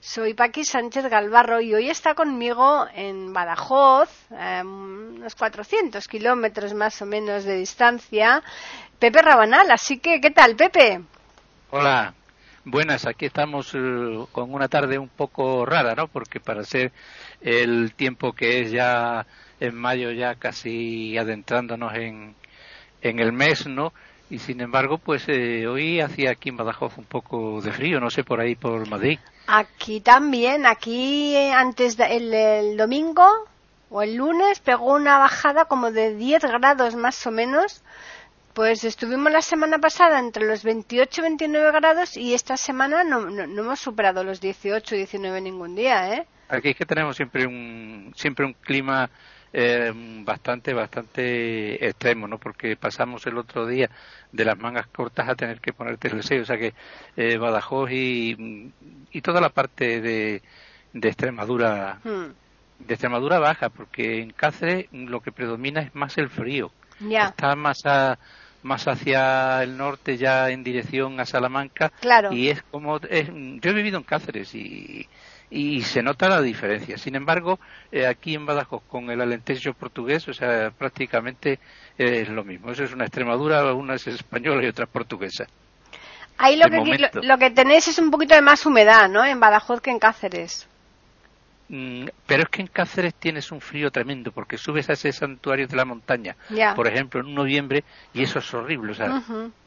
Soy Paqui Sánchez Galvarro y hoy está conmigo en Badajoz, eh, unos 400 kilómetros más o menos de distancia, Pepe Rabanal. Así que, ¿qué tal, Pepe? Hola, buenas. Aquí estamos eh, con una tarde un poco rara, ¿no? Porque para ser el tiempo que es ya en mayo, ya casi adentrándonos en, en el mes, ¿no? Y sin embargo, pues eh, hoy hacía aquí en Badajoz un poco de frío, no sé, por ahí por Madrid. Aquí también, aquí eh, antes del el domingo o el lunes pegó una bajada como de 10 grados más o menos. Pues estuvimos la semana pasada entre los 28 y 29 grados y esta semana no, no, no hemos superado los 18 y 19 ningún día, ¿eh? Aquí es que tenemos siempre un, siempre un clima eh, bastante, bastante extremo, ¿no? Porque pasamos el otro día de las mangas cortas a tener que ponerte el sello, o sea que eh, Badajoz y, y toda la parte de, de Extremadura, Hmm, de Extremadura baja, porque en Cáceres lo que predomina es más el frío. Ya, Está más a- más hacia el norte ya en dirección a Salamanca claro. y es como es- yo he vivido en Cáceres y, y se nota la diferencia. Sin embargo, eh, aquí en Badajoz con el alentejo portugués, o sea, prácticamente eh, es lo mismo. Eso es una Extremadura, una es española y otra es portuguesa. Ahí lo de que, lo que tenéis es un poquito de más humedad, ¿no? En Badajoz que en Cáceres. Mm, Pero es que en Cáceres tienes un frío tremendo porque subes a ese santuario de la montaña, por ejemplo, en noviembre y eso es horrible. O sea,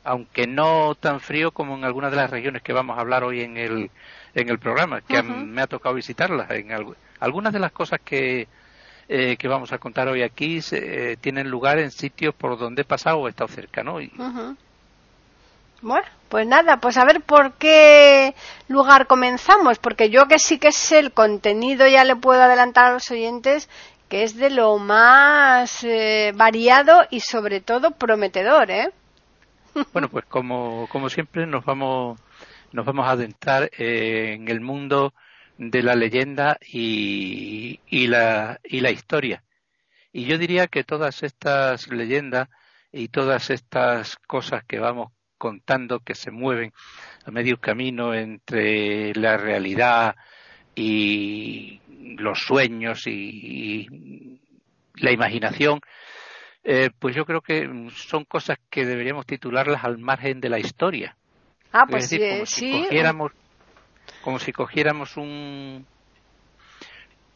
aunque no tan frío como en algunas de las regiones que vamos a hablar hoy en el, en el programa, que me ha tocado visitarlas. En algu- algunas de las cosas que, eh, que vamos a contar hoy aquí eh, tienen lugar en sitios por donde he pasado o he estado cerca, ¿no? Y-. Bueno, pues nada, pues a ver por qué lugar comenzamos, porque yo que sí que sé el contenido, ya le puedo adelantar a los oyentes que es de lo más eh, variado y sobre todo prometedor, ¿eh? Bueno, pues como, como siempre nos vamos, nos vamos a adentrar eh, en el mundo de la leyenda y, y, la, y la historia. Y yo diría que todas estas leyendas y todas estas cosas que vamos contando que se mueven a medio camino entre la realidad y los sueños y, y la imaginación, eh, pues yo creo que son cosas que deberíamos titularlas al margen de la historia. Ah, es pues decir, eh, como si sí. cogiéramos, como si cogiéramos un,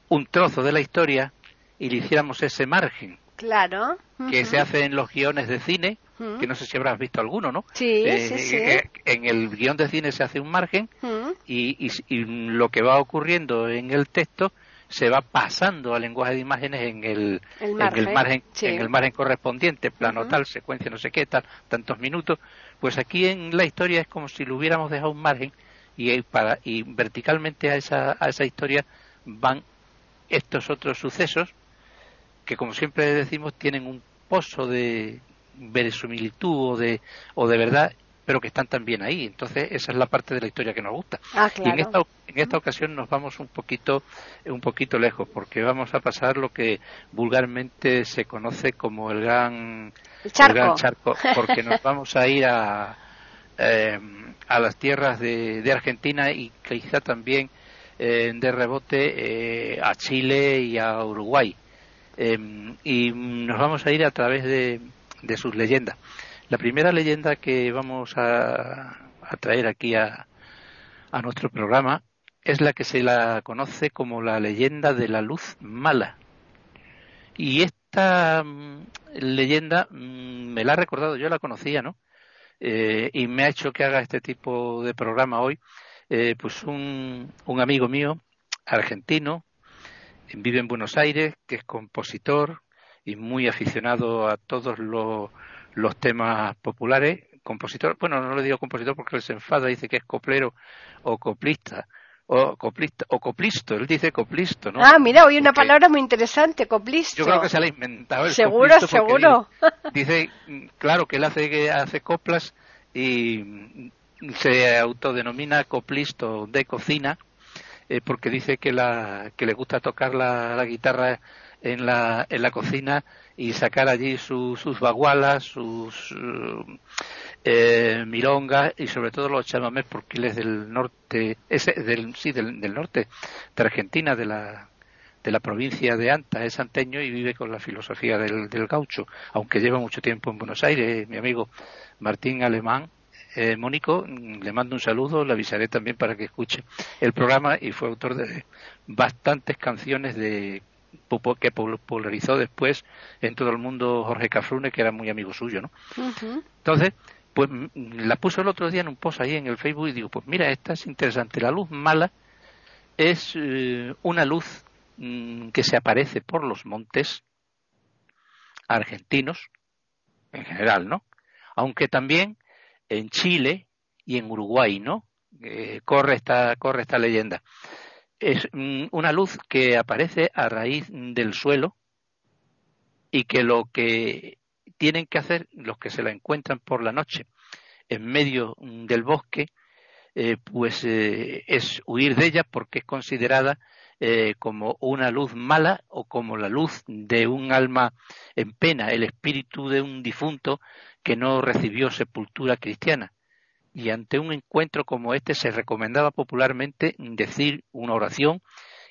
un trozo de la historia y le hiciéramos ese margen Claro. que se hace en los guiones de cine, Ujú. que no sé si habrás visto alguno, ¿no? Sí, Eh, sí, sí. eh, En el guion de cine se hace un margen Ujú. y, y, y lo que va ocurriendo en el texto se va pasando al lenguaje de imágenes en el, El en margen. el margen, sí. en el margen correspondiente, plano tal, secuencia no sé qué, tal, tantos minutos, pues aquí en la historia es como si lo hubiéramos dejado un margen y, eh, para, y verticalmente a esa, a esa historia van estos otros sucesos que como siempre decimos tienen un pozo de verosimilitud o de, o de verdad pero que están también ahí. Entonces, esa es la parte de la historia que nos gusta. Ah, Y en esta, en esta ocasión nos vamos un poquito, un poquito lejos, porque vamos a pasar lo que vulgarmente se conoce como el gran, El charco. el gran charco, porque nos vamos a ir a, eh, a las tierras de, de Argentina y quizá también eh, de rebote eh, a Chile y a Uruguay. Eh, y nos vamos a ir a través de, de sus leyendas. La primera leyenda que vamos a, a traer aquí a, a nuestro programa es la que se la conoce como la leyenda de la luz mala. Y esta mm, leyenda mm, me la ha recordado, yo la conocía, ¿no? Eh, y me ha hecho que haga este tipo de programa hoy, eh, pues un, un amigo mío, argentino, vive en Buenos Aires, que es compositor y muy aficionado a todos los, los temas populares. Compositor, bueno, no le digo compositor porque él se enfada, dice que es coplero o coplista, o coplisto, o coplisto, él dice coplisto, ¿no? Ah, mira, hoy una palabra muy interesante, coplisto. Yo creo que se la ha inventado el Seguro, seguro. Dice, claro, que él hace, hace coplas y se autodenomina coplisto de cocina eh, porque dice que, la, que le gusta tocar la, la guitarra en la, en la cocina y sacar allí sus bagualas, sus eh, milongas y sobre todo los chamamés porque él es del norte, ese, del, sí, del, del norte de Argentina, de la, de la provincia de Anta, es anteño y vive con la filosofía del, del gaucho, aunque lleva mucho tiempo en Buenos Aires, mi amigo Martín Alemán, eh, Mónico, le mando un saludo, le avisaré también para que escuche el programa y fue autor de bastantes canciones de que popularizó después en todo el mundo Jorge Cafrune, que era muy amigo suyo, ¿no? Entonces, pues la puso el otro día en un post ahí en el Facebook y digo, pues mira, esta es interesante. La luz mala es eh, una luz mm, que se aparece por los montes argentinos, en general, ¿no? Aunque también en Chile y en Uruguay, ¿no? Eh, corre esta corre esta leyenda es mm, una luz que aparece a raíz del suelo y que lo que tienen que hacer los que se la encuentran por la noche en medio mm, del bosque eh, pues eh, es huir de ella porque es considerada eh, como una luz mala o como la luz de un alma en pena, el espíritu de un difunto que no recibió sepultura cristiana y ante un encuentro como este se recomendaba popularmente decir una oración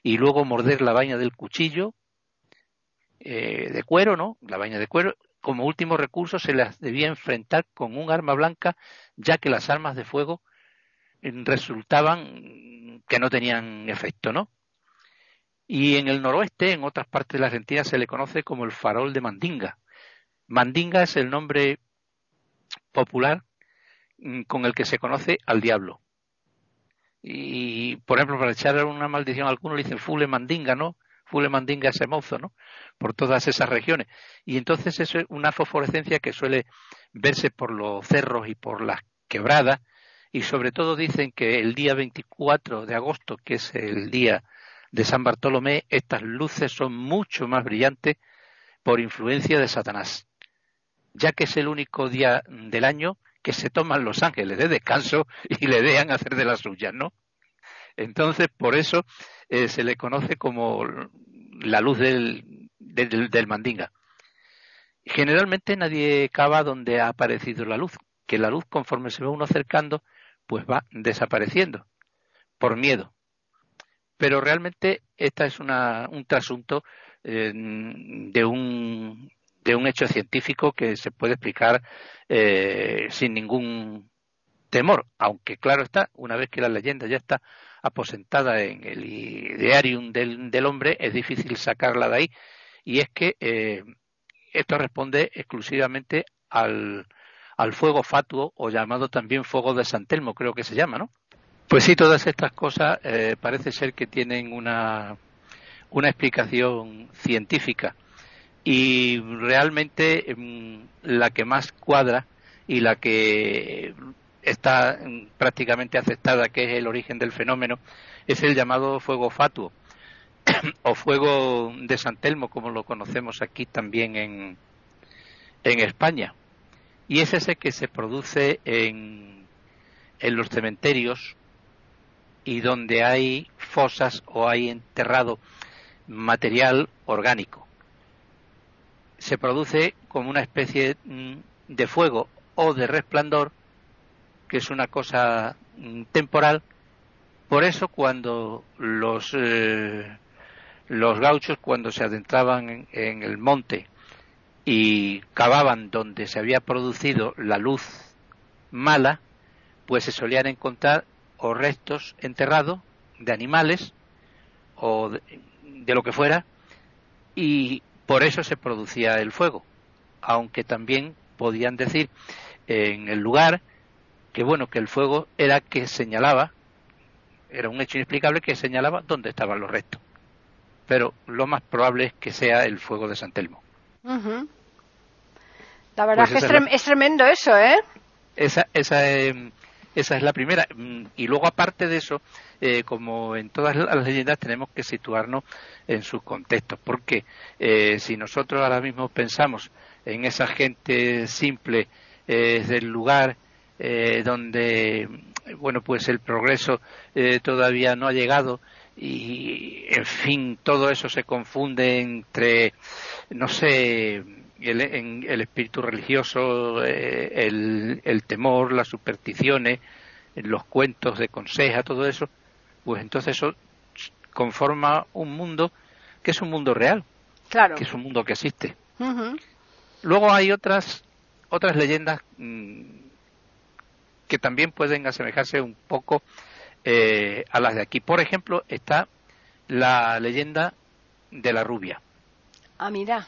y luego morder la vaina del cuchillo eh, de cuero, ¿no? La vaina de cuero. Como último recurso se las debía enfrentar con un arma blanca, ya que las armas de fuego eh, resultaban que no tenían efecto, ¿no? Y en el noroeste, en otras partes de la Argentina, se le conoce como el farol de Mandinga. Mandinga es el nombre popular Mm, con el que se conoce al diablo. Y, por ejemplo, para echar una maldición a alguno le dicen fule mandinga, ¿no? Fule mandinga ese mozo, ¿no? Por todas esas regiones. Y entonces eso es una fosforescencia que suele verse por los cerros y por las quebradas. Y sobre todo dicen que el día 24 de agosto, que es el día de San Bartolomé, estas luces son mucho más brillantes por influencia de Satanás, ya que es el único día del año que se toman los ángeles de descanso y le dejan hacer de las suyas, ¿no? Entonces, por eso eh, se le conoce como la luz del, del, mandinga. Generalmente nadie cava donde ha aparecido la luz, que la luz conforme se va uno acercando, pues va desapareciendo por miedo. Pero realmente esta es una, un trasunto eh, de un de un hecho científico que se puede explicar eh, sin ningún temor, aunque claro está, una vez que la leyenda ya está aposentada en el idearium del, hombre, es difícil sacarla de ahí, y es que eh, esto responde exclusivamente al, fuego fatuo o llamado también fuego de San Telmo, creo que se llama, ¿no? Pues sí, todas estas cosas eh, parece ser que tienen una, una explicación científica y realmente em, la que más cuadra y la que está em, prácticamente aceptada que es el origen del fenómeno es el llamado fuego fatuo o fuego de San Telmo como lo conocemos aquí también en, en España. Y es ese que se produce en, en los cementerios y donde hay fosas o hay enterrado material orgánico se produce como una especie mm, de fuego o de resplandor, que es una cosa mm, temporal. Por eso cuando los, eh, los gauchos, cuando se adentraban en, el monte y cavaban donde se había producido la luz mala, pues se solían encontrar o restos enterrados de animales o de lo que fuera y por eso se producía el fuego, aunque también podían decir en el lugar que bueno, que el fuego era que señalaba, era un hecho inexplicable que señalaba dónde estaban los restos. Pero lo más probable es que sea el fuego de San Telmo. La verdad pues que es, tremendo eso, ¿eh? Esa, esa, em, Esa es la primera. Mm, y luego, aparte de eso, eh, como en todas las leyendas, tenemos que situarnos en sus contextos. Porque eh, si nosotros ahora mismo pensamos en esa gente simple eh, del lugar donde, bueno, pues el progreso todavía no ha llegado y, en fin, todo eso se confunde entre, no sé, el, en el espíritu religioso, eh, el, temor, las supersticiones, los cuentos de conseja, todo eso, pues entonces eso conforma un mundo que es un mundo real, claro. que es un mundo que existe. Luego hay otras otras leyendas mm, que también pueden asemejarse un poco eh, a las de aquí. Por ejemplo, está la leyenda de la rubia. Ah, mira.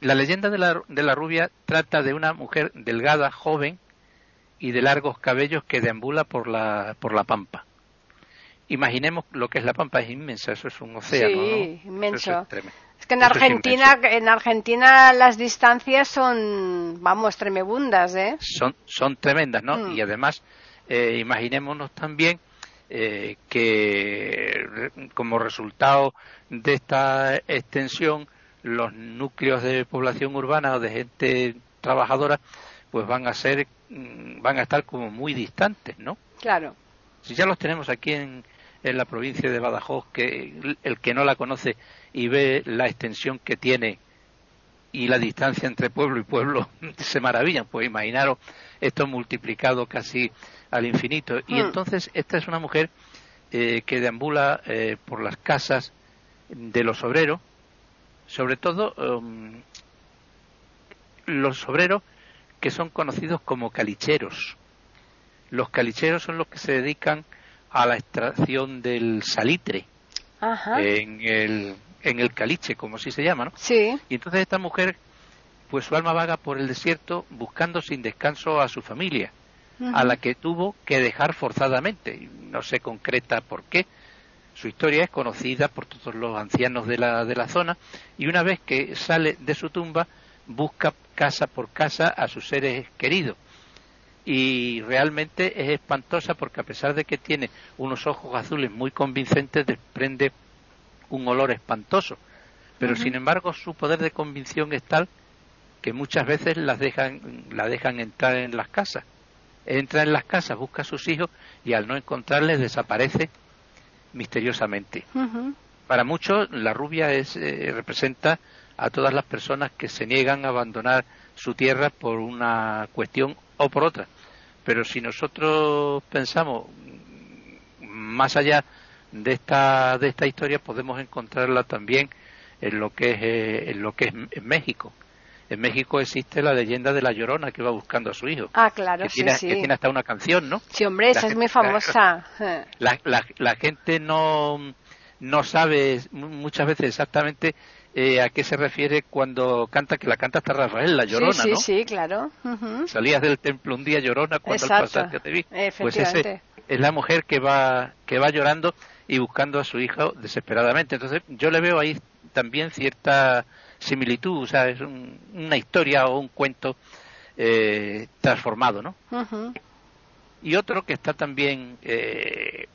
La leyenda de la, de la rubia trata de una mujer delgada, joven y de largos cabellos que deambula por la, por la pampa. Imaginemos lo que es la pampa, es inmensa, eso es un océano. Sí, inmenso. Es, que en Argentina, en Argentina las distancias son, vamos, tremebundas, ¿eh? Son, son tremendas, ¿no? Mm. Y además, eh, imaginémonos también eh, que como resultado de esta extensión los núcleos de población urbana o de gente trabajadora pues van a ser mm, van a estar como muy distantes no claro. Si ya los tenemos aquí en, en la provincia de Badajoz que el que no la conoce y ve la extensión que tiene y la distancia entre pueblo y pueblo se maravillan. Pues imaginaros esto multiplicado casi al infinito. Y hmm. entonces esta es una mujer eh, que deambula eh, por las casas de los obreros sobre todo um, los obreros que son conocidos como calicheros. Los calicheros son los que se dedican a la extracción del salitre en el en el caliche, como así se llama, ¿no? Sí. Y entonces esta mujer, pues su alma vaga por el desierto buscando sin descanso a su familia, a la que tuvo que dejar forzadamente. No se concreta por qué, su historia es conocida por todos los ancianos de la, de la zona y una vez que sale de su tumba busca casa por casa a sus seres queridos. Y realmente es espantosa porque a pesar de que tiene unos ojos azules muy convincentes, desprende un olor espantoso. Pero sin embargo su poder de convicción es tal que muchas veces las dejan, la dejan entrar en las casas. Entra en las casas, busca a sus hijos y al no encontrarles desaparece misteriosamente. Para muchos, la rubia es, eh, representa a todas las personas que se niegan a abandonar su tierra por una cuestión o por otra. Pero si nosotros pensamos más allá de esta, de esta historia, podemos encontrarla también en lo que es, eh, en lo que es en México. En México existe la leyenda de la Llorona que va buscando a su hijo. Ah, claro, que sí, tiene, sí. Que tiene hasta una canción, ¿no? Sí, hombre, esa es muy famosa. La, la, la, gente no, no sabe muchas veces exactamente eh, a qué se refiere cuando canta, que la canta hasta Rafael, la Llorona, sí, sí, ¿no? Sí, claro. Salías del templo un día Llorona cuando al pasar que te vi. Pues ese es la mujer que va, que va llorando y buscando a su hijo desesperadamente. Entonces yo le veo ahí también cierta similitud, o sea, es una historia o un cuento eh, transformado, ¿no? Y otro que está también eh,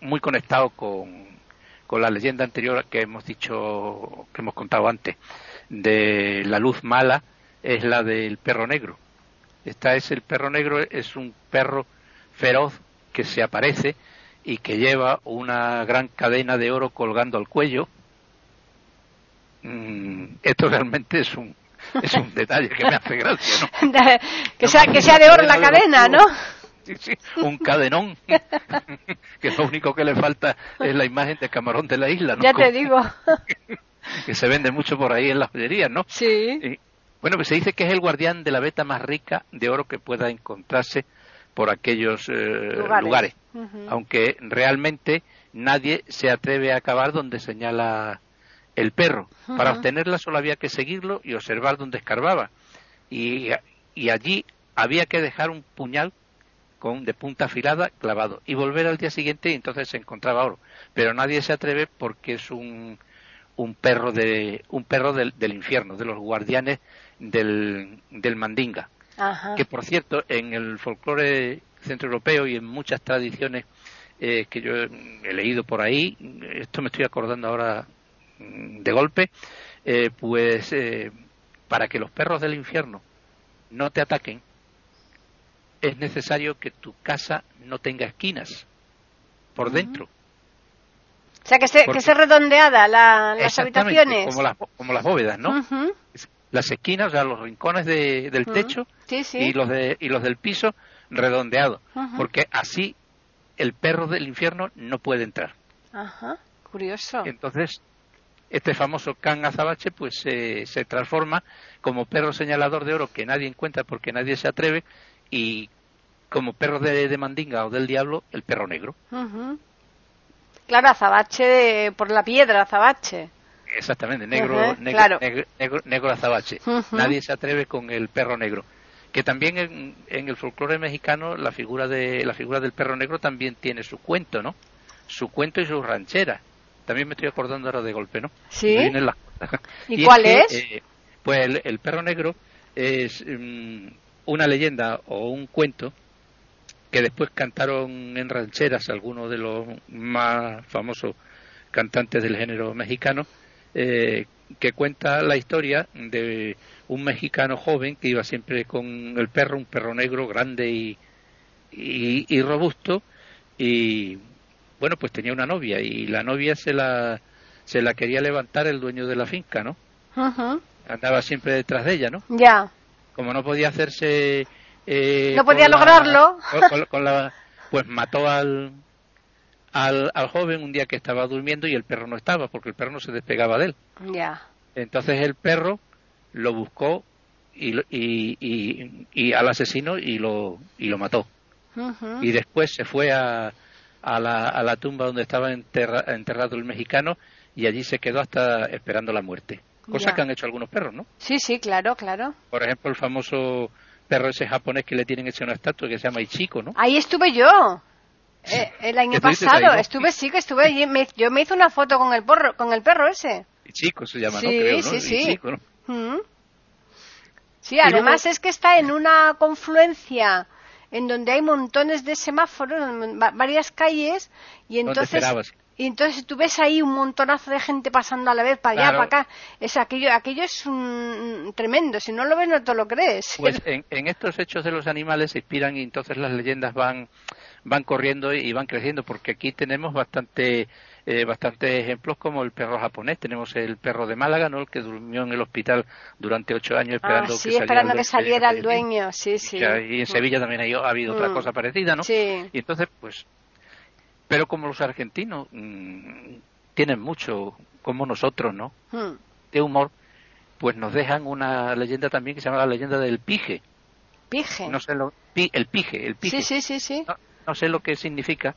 muy conectado con, con la leyenda anterior que hemos dicho, que hemos contado antes, de la luz mala, es la del perro negro. Esta es el perro negro, es un perro feroz que se aparece y que lleva una gran cadena de oro colgando al cuello Mm, esto realmente es un, es un detalle que me hace gracia, ¿no? que, sea, que sea de oro la cadena, ¿no? Sí, sí, un cadenón, que lo único que le falta es la imagen de camarón de la isla, ¿no? Ya te digo. que se vende mucho por ahí en las joyerías, ¿no? Sí. bueno, pues se dice que es el guardián de la veta más rica de oro que pueda encontrarse por aquellos eh, lugares, aunque realmente nadie se atreve a acabar donde señala el perro. Para obtenerla solo había que seguirlo y observar dónde escarbaba. Y, y, allí había que dejar un puñal con de punta afilada clavado y volver al día siguiente y entonces se encontraba oro. Pero nadie se atreve porque es un, un perro de un perro del, del infierno, de los guardianes del, del mandinga. Que por cierto, en el folclore centro europeo y en muchas tradiciones eh, que yo he leído por ahí, esto me estoy acordando ahora de golpe, eh, pues eh, para que los perros del infierno no te ataquen, es necesario que tu casa no tenga esquinas por dentro. O sea, que esté, que esté redondeada la, las habitaciones. Como las, como las bóvedas, ¿no? Las esquinas, o sea, los rincones de, del techo y, los de, y los del piso redondeados. Porque así el perro del infierno no puede entrar. Ajá, curioso. Entonces, este famoso can azabache pues se transforma como perro señalador de oro que nadie encuentra porque nadie se atreve y como perro de, mandinga o del diablo, el perro negro. Claro, azabache por la piedra, azabache. Exactamente, negro, negro, negro, azabache. Nadie se atreve con el perro negro. Que también en, el folclore mexicano la figura de la figura del perro negro también tiene su cuento, ¿no? Su cuento y su ranchera. También me estoy acordando ahora de golpe, ¿no? Sí. ¿Y, cuál es? Eh, pues el, perro negro es mm, una leyenda o un cuento que después cantaron en rancheras algunos de los más famosos cantantes del género mexicano, eh, que cuenta la historia de un mexicano joven que iba siempre con el perro, un perro negro grande y, y, robusto, y bueno, pues tenía una novia y la novia se la, se la quería levantar el dueño de la finca, ¿no? Andaba siempre detrás de ella, ¿no? Ya. Como no podía hacerse eh, no podía lograrlo. pues mató al, al, joven un día que estaba durmiendo y el perro no estaba, porque el perro no se despegaba de él. Ya. Entonces el perro lo buscó y, y, y, al asesino y lo, y lo mató. Y después se fue a, a, la, a la tumba donde estaba enterrado el mexicano y allí se quedó hasta esperando la muerte. Cosa que han hecho algunos perros, ¿no? Sí, sí, claro, claro. Por ejemplo, el famoso perro ese japonés que le tienen hecho una estatua que se llama Ichiko, ¿no? Ahí estuve yo. Eh, el año pasado, estuve, sí que estuve allí. yo me hice una foto con el, porro, con el perro ese. Ichiko se llama, ¿no? Creo, sí, sí. Mm. Sí, además es que está en una confluencia en donde hay montones de semáforos, varias calles, y entonces y entonces tú ves ahí un montonazo de gente pasando a la vez para allá, para acá. Es aquello, aquello es un, tremendo. Si no lo ves, no te lo crees. Pues en, estos hechos de los animales se inspiran y entonces las leyendas van, van corriendo y van creciendo, porque aquí tenemos bastante, eh, bastantes ejemplos como el perro japonés. Tenemos el perro de Málaga, ¿no? El que durmió en el hospital durante ocho años esperando ah, sí, que esperando saliera, que saliera el dueño. Sí, sí. Y en Sevilla también ha habido otra mm. cosa parecida, ¿no? Sí. Y entonces, pues pero como los argentinos mm, tienen mucho, como nosotros, ¿no? De humor, pues nos dejan una leyenda también que se llama la leyenda del pije. ¿Pije? No sé lo, el pije, el pije. Sí, sí, sí, sí. No, sé lo que significa,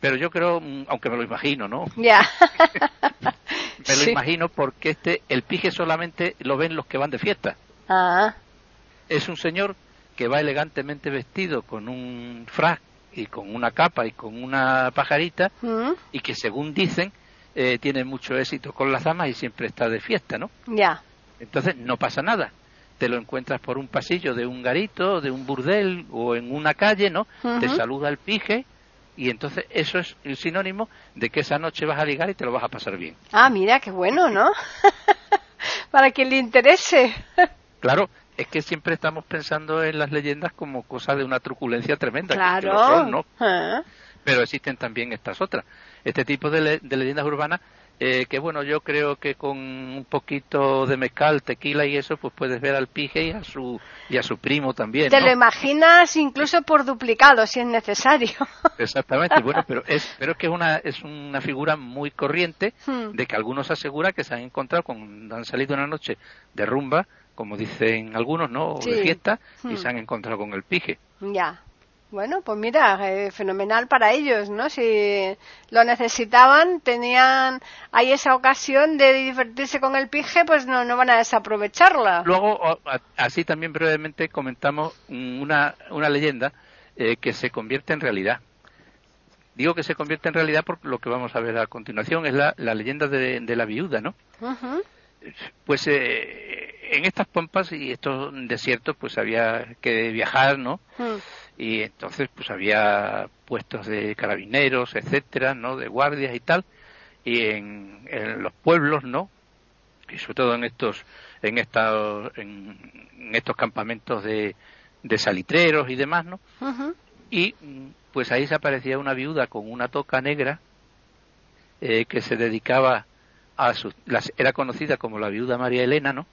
pero yo creo, mm, aunque me lo imagino, ¿no? Ya. me lo imagino porque este, el pije solamente lo ven los que van de fiesta. Ah. Es un señor que va elegantemente vestido con un frac y con una capa y con una pajarita mm. y que según dicen eh, tiene mucho éxito con las damas y siempre está de fiesta, ¿no? Ya. Entonces no pasa nada. Te lo encuentras por un pasillo de un garito, de un burdel o en una calle, ¿no? Te saluda el pije y entonces eso es el sinónimo de que esa noche vas a ligar y te lo vas a pasar bien. Ah, mira, qué bueno, ¿no? Para quien le interese. claro, es que siempre estamos pensando en las leyendas como cosas de una truculencia tremenda. Claro. ¿no? Ah. Pero existen también estas otras. Este tipo de, leyendas urbanas eh, que bueno, yo creo que con un poquito de mezcal, tequila y eso, pues puedes ver al pije y a su y a su primo también. Te lo imaginas incluso por duplicado si es necesario. Exactamente, bueno, pero es pero es que es una es una figura muy corriente hmm. de que algunos aseguran que se han encontrado cuando han salido una noche de rumba como dicen algunos, ¿no? De fiesta, y hmm. se han encontrado con el pije. Ya. Bueno, pues mira, eh, fenomenal para ellos, ¿no? Si lo necesitaban, tenían ahí esa ocasión de divertirse con el pije, pues no, no van a desaprovecharla. Luego, así también brevemente comentamos una, una leyenda eh, que se convierte en realidad. Digo que se convierte en realidad porque lo que vamos a ver a continuación es la, la leyenda de, la viuda, ¿no? Pues eh, en estas pampas y estos desiertos pues había que viajar, ¿no? Mm. Y entonces pues había puestos de carabineros, etcétera, ¿no? De guardias y tal. Y en, en los pueblos, ¿no? Y sobre todo en estos en estos en, estos campamentos de, de salitreros y demás, ¿no? Y pues ahí se aparecía una viuda con una toca negra eh, que se dedicaba a las- era conocida como la viuda María Elena, ¿no?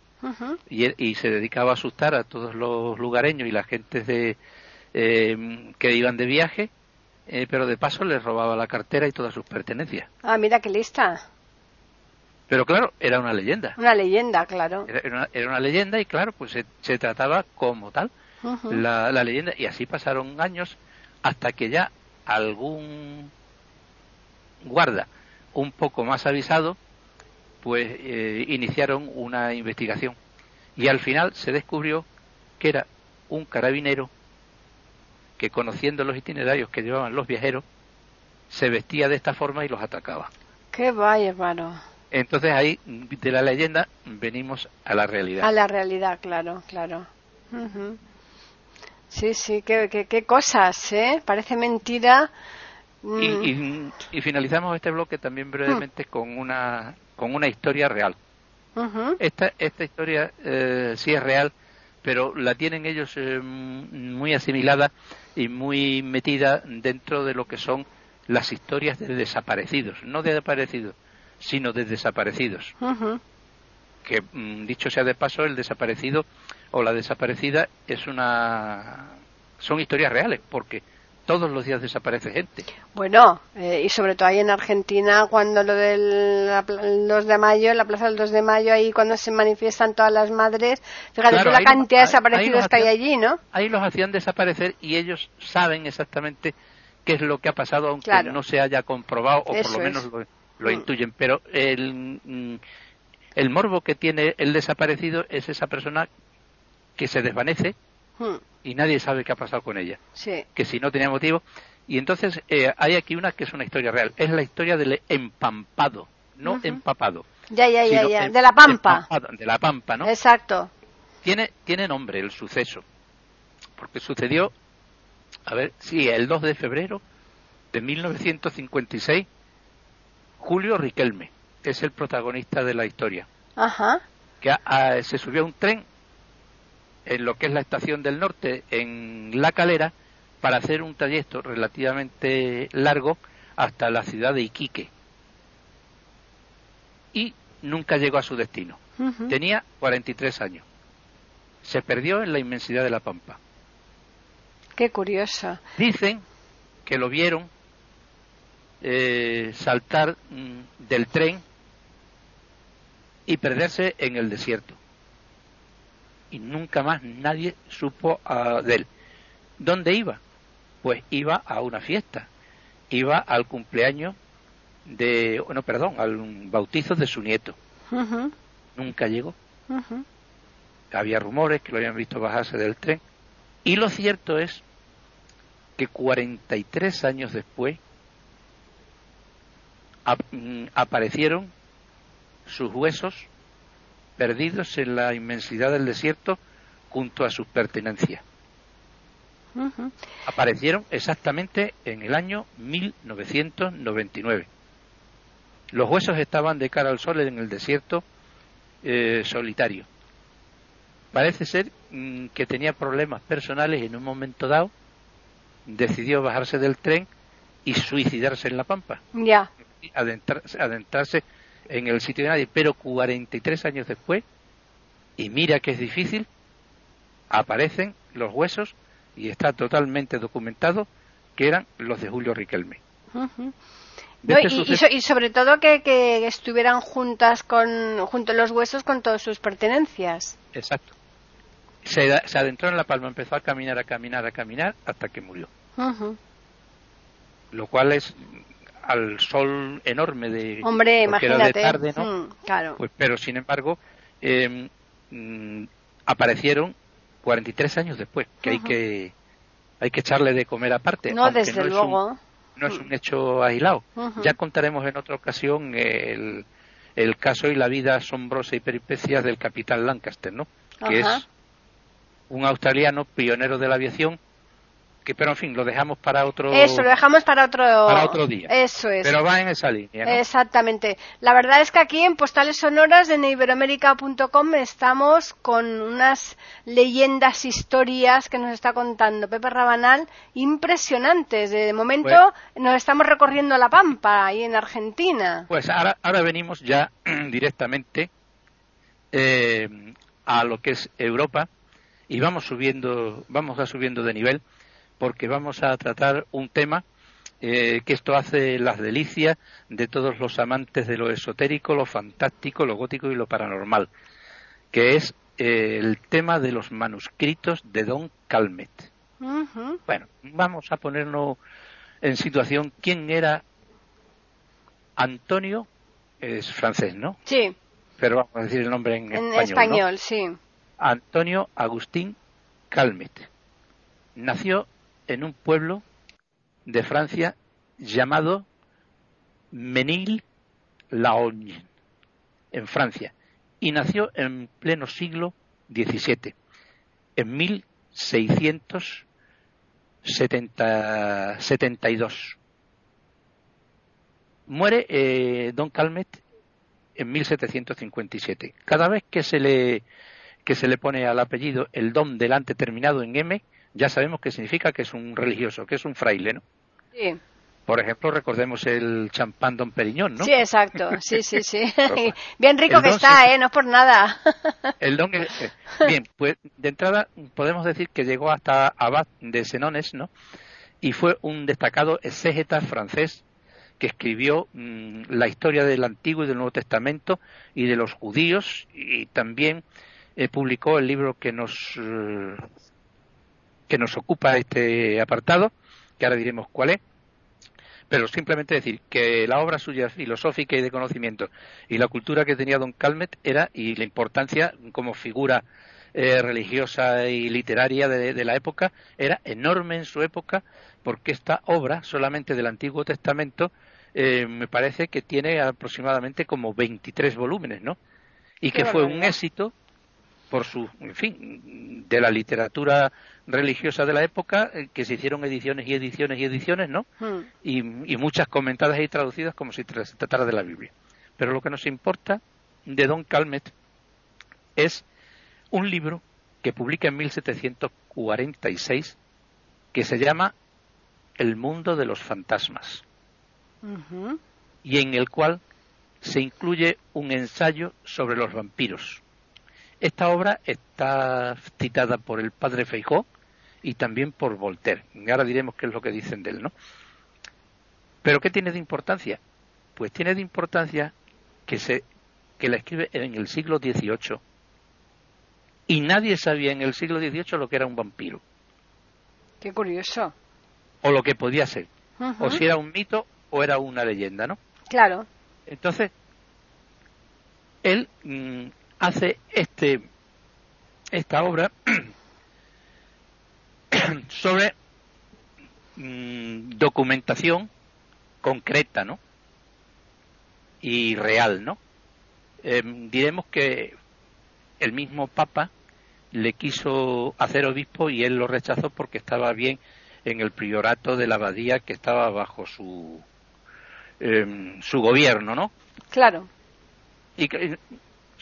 Y, se dedicaba a asustar a todos los lugareños y las gentes de, eh, que iban de viaje, eh, pero de paso les robaba la cartera y todas sus pertenencias. Ah, mira qué lista. Pero claro, era una leyenda. Una leyenda, claro. Era, era una, era una leyenda y claro, pues se, se trataba como tal la, la leyenda. Y así pasaron años hasta que ya algún guarda un poco más avisado, pues eh, iniciaron una investigación. Y al final se descubrió que era un carabinero que conociendo los itinerarios que llevaban los viajeros, se vestía de esta forma y los atacaba. Qué vaya, hermano. Entonces ahí, de la leyenda, venimos a la realidad. A la realidad, claro, claro. Sí, sí, qué, qué, qué cosas, ¿eh? Parece mentira. Mm, Y, y- y finalizamos este bloque también brevemente con una con una historia real. Esta esta historia eh, sí es real, pero la tienen ellos eh, muy asimilada y muy metida dentro de lo que son las historias de desaparecidos, no de desaparecidos, sino de desaparecidos. Ujú. Que mm, dicho sea de paso, el desaparecido o la desaparecida es una son historias reales, porque todos los días desaparece gente. Bueno, eh, y sobre todo ahí en Argentina, cuando lo del la pla- el 2 de mayo, la plaza del 2 de mayo, ahí cuando se manifiestan todas las madres, fíjate Claro, tú la cantidad de desaparecidos que hay allí, ¿no? ahí los hacían desaparecer y ellos saben exactamente qué es lo que ha pasado, aunque Claro. no se haya comprobado, o Eso por lo menos lo, lo Mm. intuyen. Pero el, mm, el morbo que tiene el desaparecido es esa persona que se desvanece Mm, y nadie sabe qué ha pasado con ella, Sí. que si no tenía motivo. Y entonces eh, hay aquí una que es una historia real, es la historia del empampado, no empapado. Ya, ya, ya, em- De la Pampa. de la pampa, ¿no? Exacto. tiene, tiene nombre el suceso, porque sucedió, a ver, sí, el 2 de febrero de 1956, Julio Riquelme es el protagonista de la historia, Ajá. que a- a- se subió a un tren en lo que es la estación del norte, en La Calera, para hacer un trayecto relativamente largo hasta la ciudad de Iquique. Y nunca llegó a su destino. Ujú. Tenía 43 años. Se perdió en la inmensidad de la pampa. Qué curioso. Dicen que lo vieron eh, saltar mm, del tren y perderse en el desierto. Y nunca más nadie supo ah, de él. ¿Dónde iba? Pues iba a una fiesta. Iba al cumpleaños de, no, perdón, al bautizo de su nieto. Nunca llegó. había rumores que lo habían visto bajarse del tren. Y lo cierto es que 43 años después ap- mm, aparecieron sus huesos perdidos en la inmensidad del desierto junto a sus pertenencias. Aparecieron exactamente en el año 1999. Los huesos estaban de cara al sol en el desierto eh, solitario. Parece ser mm, que tenía problemas personales y en un momento dado decidió bajarse del tren y suicidarse en la pampa, Ya. adentrarse en el sitio de nadie. Pero 43 años después, y mira que es difícil, aparecen los huesos y está totalmente documentado que eran los de Julio Riquelme. No, este y, suceso- y sobre todo que, que estuvieran juntas con junto los huesos con todas sus pertenencias. Exacto. Se, se adentró en la palma, empezó a caminar, a caminar, a caminar, hasta que murió. Lo cual es al sol enorme de Hombre, imagínate. de tarde, ¿no? Mm, claro. Pues, pero sin embargo eh, mm, aparecieron 43 años después, que hay que hay que echarle de comer aparte. no, desde no es un- luego. no es un hecho aislado. Ya contaremos en otra ocasión el, el caso y la vida asombrosa y peripecias del capitán Lancaster, ¿no? Que es un australiano pionero de la aviación que pero en fin lo dejamos para otro eso lo dejamos para otro para otro día. Eso es. Pero va en esa línea ¿no? exactamente. La verdad es que aquí en postales sonoras de iberoamérica.com estamos con unas leyendas historias que nos está contando Pepe Rabanal impresionantes. De momento pues- nos estamos recorriendo la pampa ahí en Argentina. Pues ahora ahora venimos ya directamente eh, a lo que es Europa y vamos subiendo vamos a subiendo de nivel porque vamos a tratar un tema eh, que esto hace las delicias de todos los amantes de lo esotérico, lo fantástico, lo gótico y lo paranormal, que es eh, el tema de los manuscritos de Don Calmet. Bueno, vamos a ponernos en situación quién era Antonio, es francés, ¿no? Sí. Pero vamos a decir el nombre en, en español. español sí. Antonio Agustín Calmet. Nació en un pueblo de Francia llamado Menil-Laogne, en Francia, y nació en pleno siglo XVII, en 1672. Muere eh, Don Calmet en 1757. Cada vez que se le que se le pone al apellido el don delante terminado en M, ya sabemos que significa que es un religioso, que es un fraile, ¿no? Sí. Por ejemplo, recordemos el champán Don Periñón, ¿no? Sí, exacto. Sí, sí, sí. bien rico que está, ¿eh? No por nada. el don es, eh, bien, pues de entrada podemos decir que llegó hasta Abad de Senones, ¿no? Y fue un destacado exégeta francés que escribió mmm, la historia del Antiguo y del Nuevo Testamento y de los judíos y también eh, publicó el libro que nos eh, que nos ocupa este apartado, que ahora diremos cuál es, pero simplemente decir que la obra suya filosófica y de conocimiento y la cultura que tenía don Calmet era, y la importancia como figura eh, religiosa y literaria de, de, la época, era enorme en su época, porque esta obra, solamente del Antiguo Testamento, eh, me parece que tiene aproximadamente como 23 volúmenes, ¿no? Y que fue un éxito por su, en fin, de la literatura religiosa de la época, eh, que se hicieron ediciones y ediciones y ediciones, ¿no? Hmm. Y, y, muchas comentadas y traducidas como si se tratara de la Biblia. Pero lo que nos importa de Don Calmet es un libro que publica en 1746 que se llama El mundo de los fantasmas Uh -huh. y en el cual se incluye un ensayo sobre los vampiros. Esta obra está citada por el padre Feijó y también por Voltaire. Ahora diremos qué es lo que dicen de él, ¿no? Pero ¿qué tiene de importancia? Pues tiene de importancia que se que la escribe en el siglo XVIII y nadie sabía en el siglo XVIII lo que era un vampiro. Qué curioso. O lo que podía ser. Uh -huh. O si era un mito o era una leyenda, ¿no? Claro. Entonces, él mmm, hace este esta obra sobre mmm, documentación concreta, ¿no? Y real, ¿no? Eh, diremos que el mismo Papa le quiso hacer obispo y él lo rechazó porque estaba bien en el priorato de la abadía que estaba bajo su eh, su gobierno, ¿no? Claro. Y que,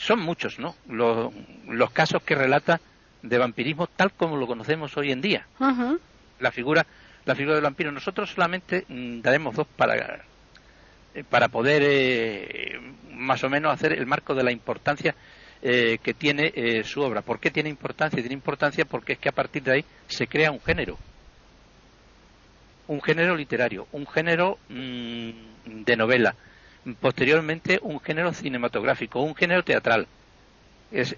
son muchos, ¿no? Los, los, casos que relata de vampirismo tal como lo conocemos hoy en día. Uh -huh. La figura, la figura del vampiro. Nosotros solamente mmm, daremos dos para eh, para poder eh, más o menos hacer el marco de la importancia eh, que tiene eh, su obra. ¿Por qué tiene importancia? Tiene importancia porque es que a partir de ahí se crea un género. Un género literario, un género mmm, de novela, posteriormente un género cinematográfico, un género teatral. Es,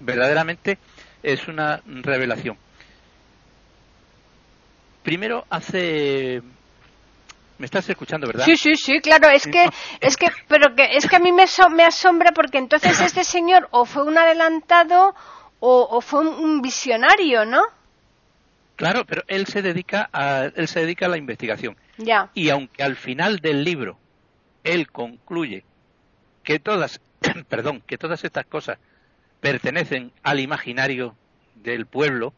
verdaderamente es una revelación. Primero hace me estás escuchando, ¿verdad? Sí, sí, sí, claro, es que es que pero que es que a mí me, so, me asombra porque entonces este señor o fue un adelantado o, o fue un, un, visionario, ¿no? Claro, pero él se dedica a él se dedica a la investigación. Ya. Y aunque al final del libro él concluye que todas, perdón, que todas estas cosas pertenecen al imaginario del pueblo,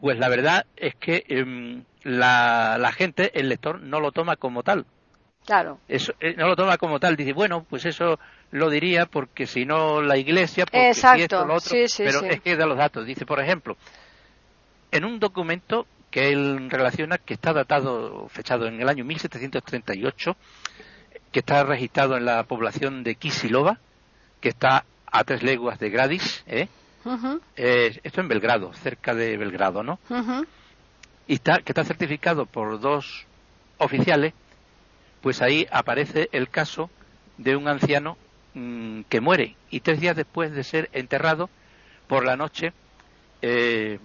pues la verdad es que em, la, la, gente, el lector, no lo toma como tal. Claro. Eso, eh, no lo toma como tal. Dice, bueno, pues eso lo diría porque si no la iglesia, porque si esto, lo otro. pero es que da los datos. Dice, por ejemplo, en un documento que él relaciona, que está datado, fechado en el año 1738, que está registrado en la población de Kisilova, que está a tres leguas de Gradis, ¿eh? eh esto en Belgrado, cerca de Belgrado, ¿no? Y está, que está certificado por dos oficiales, pues ahí aparece el caso de un anciano mm, que muere y tres días después de ser enterrado por la noche eh,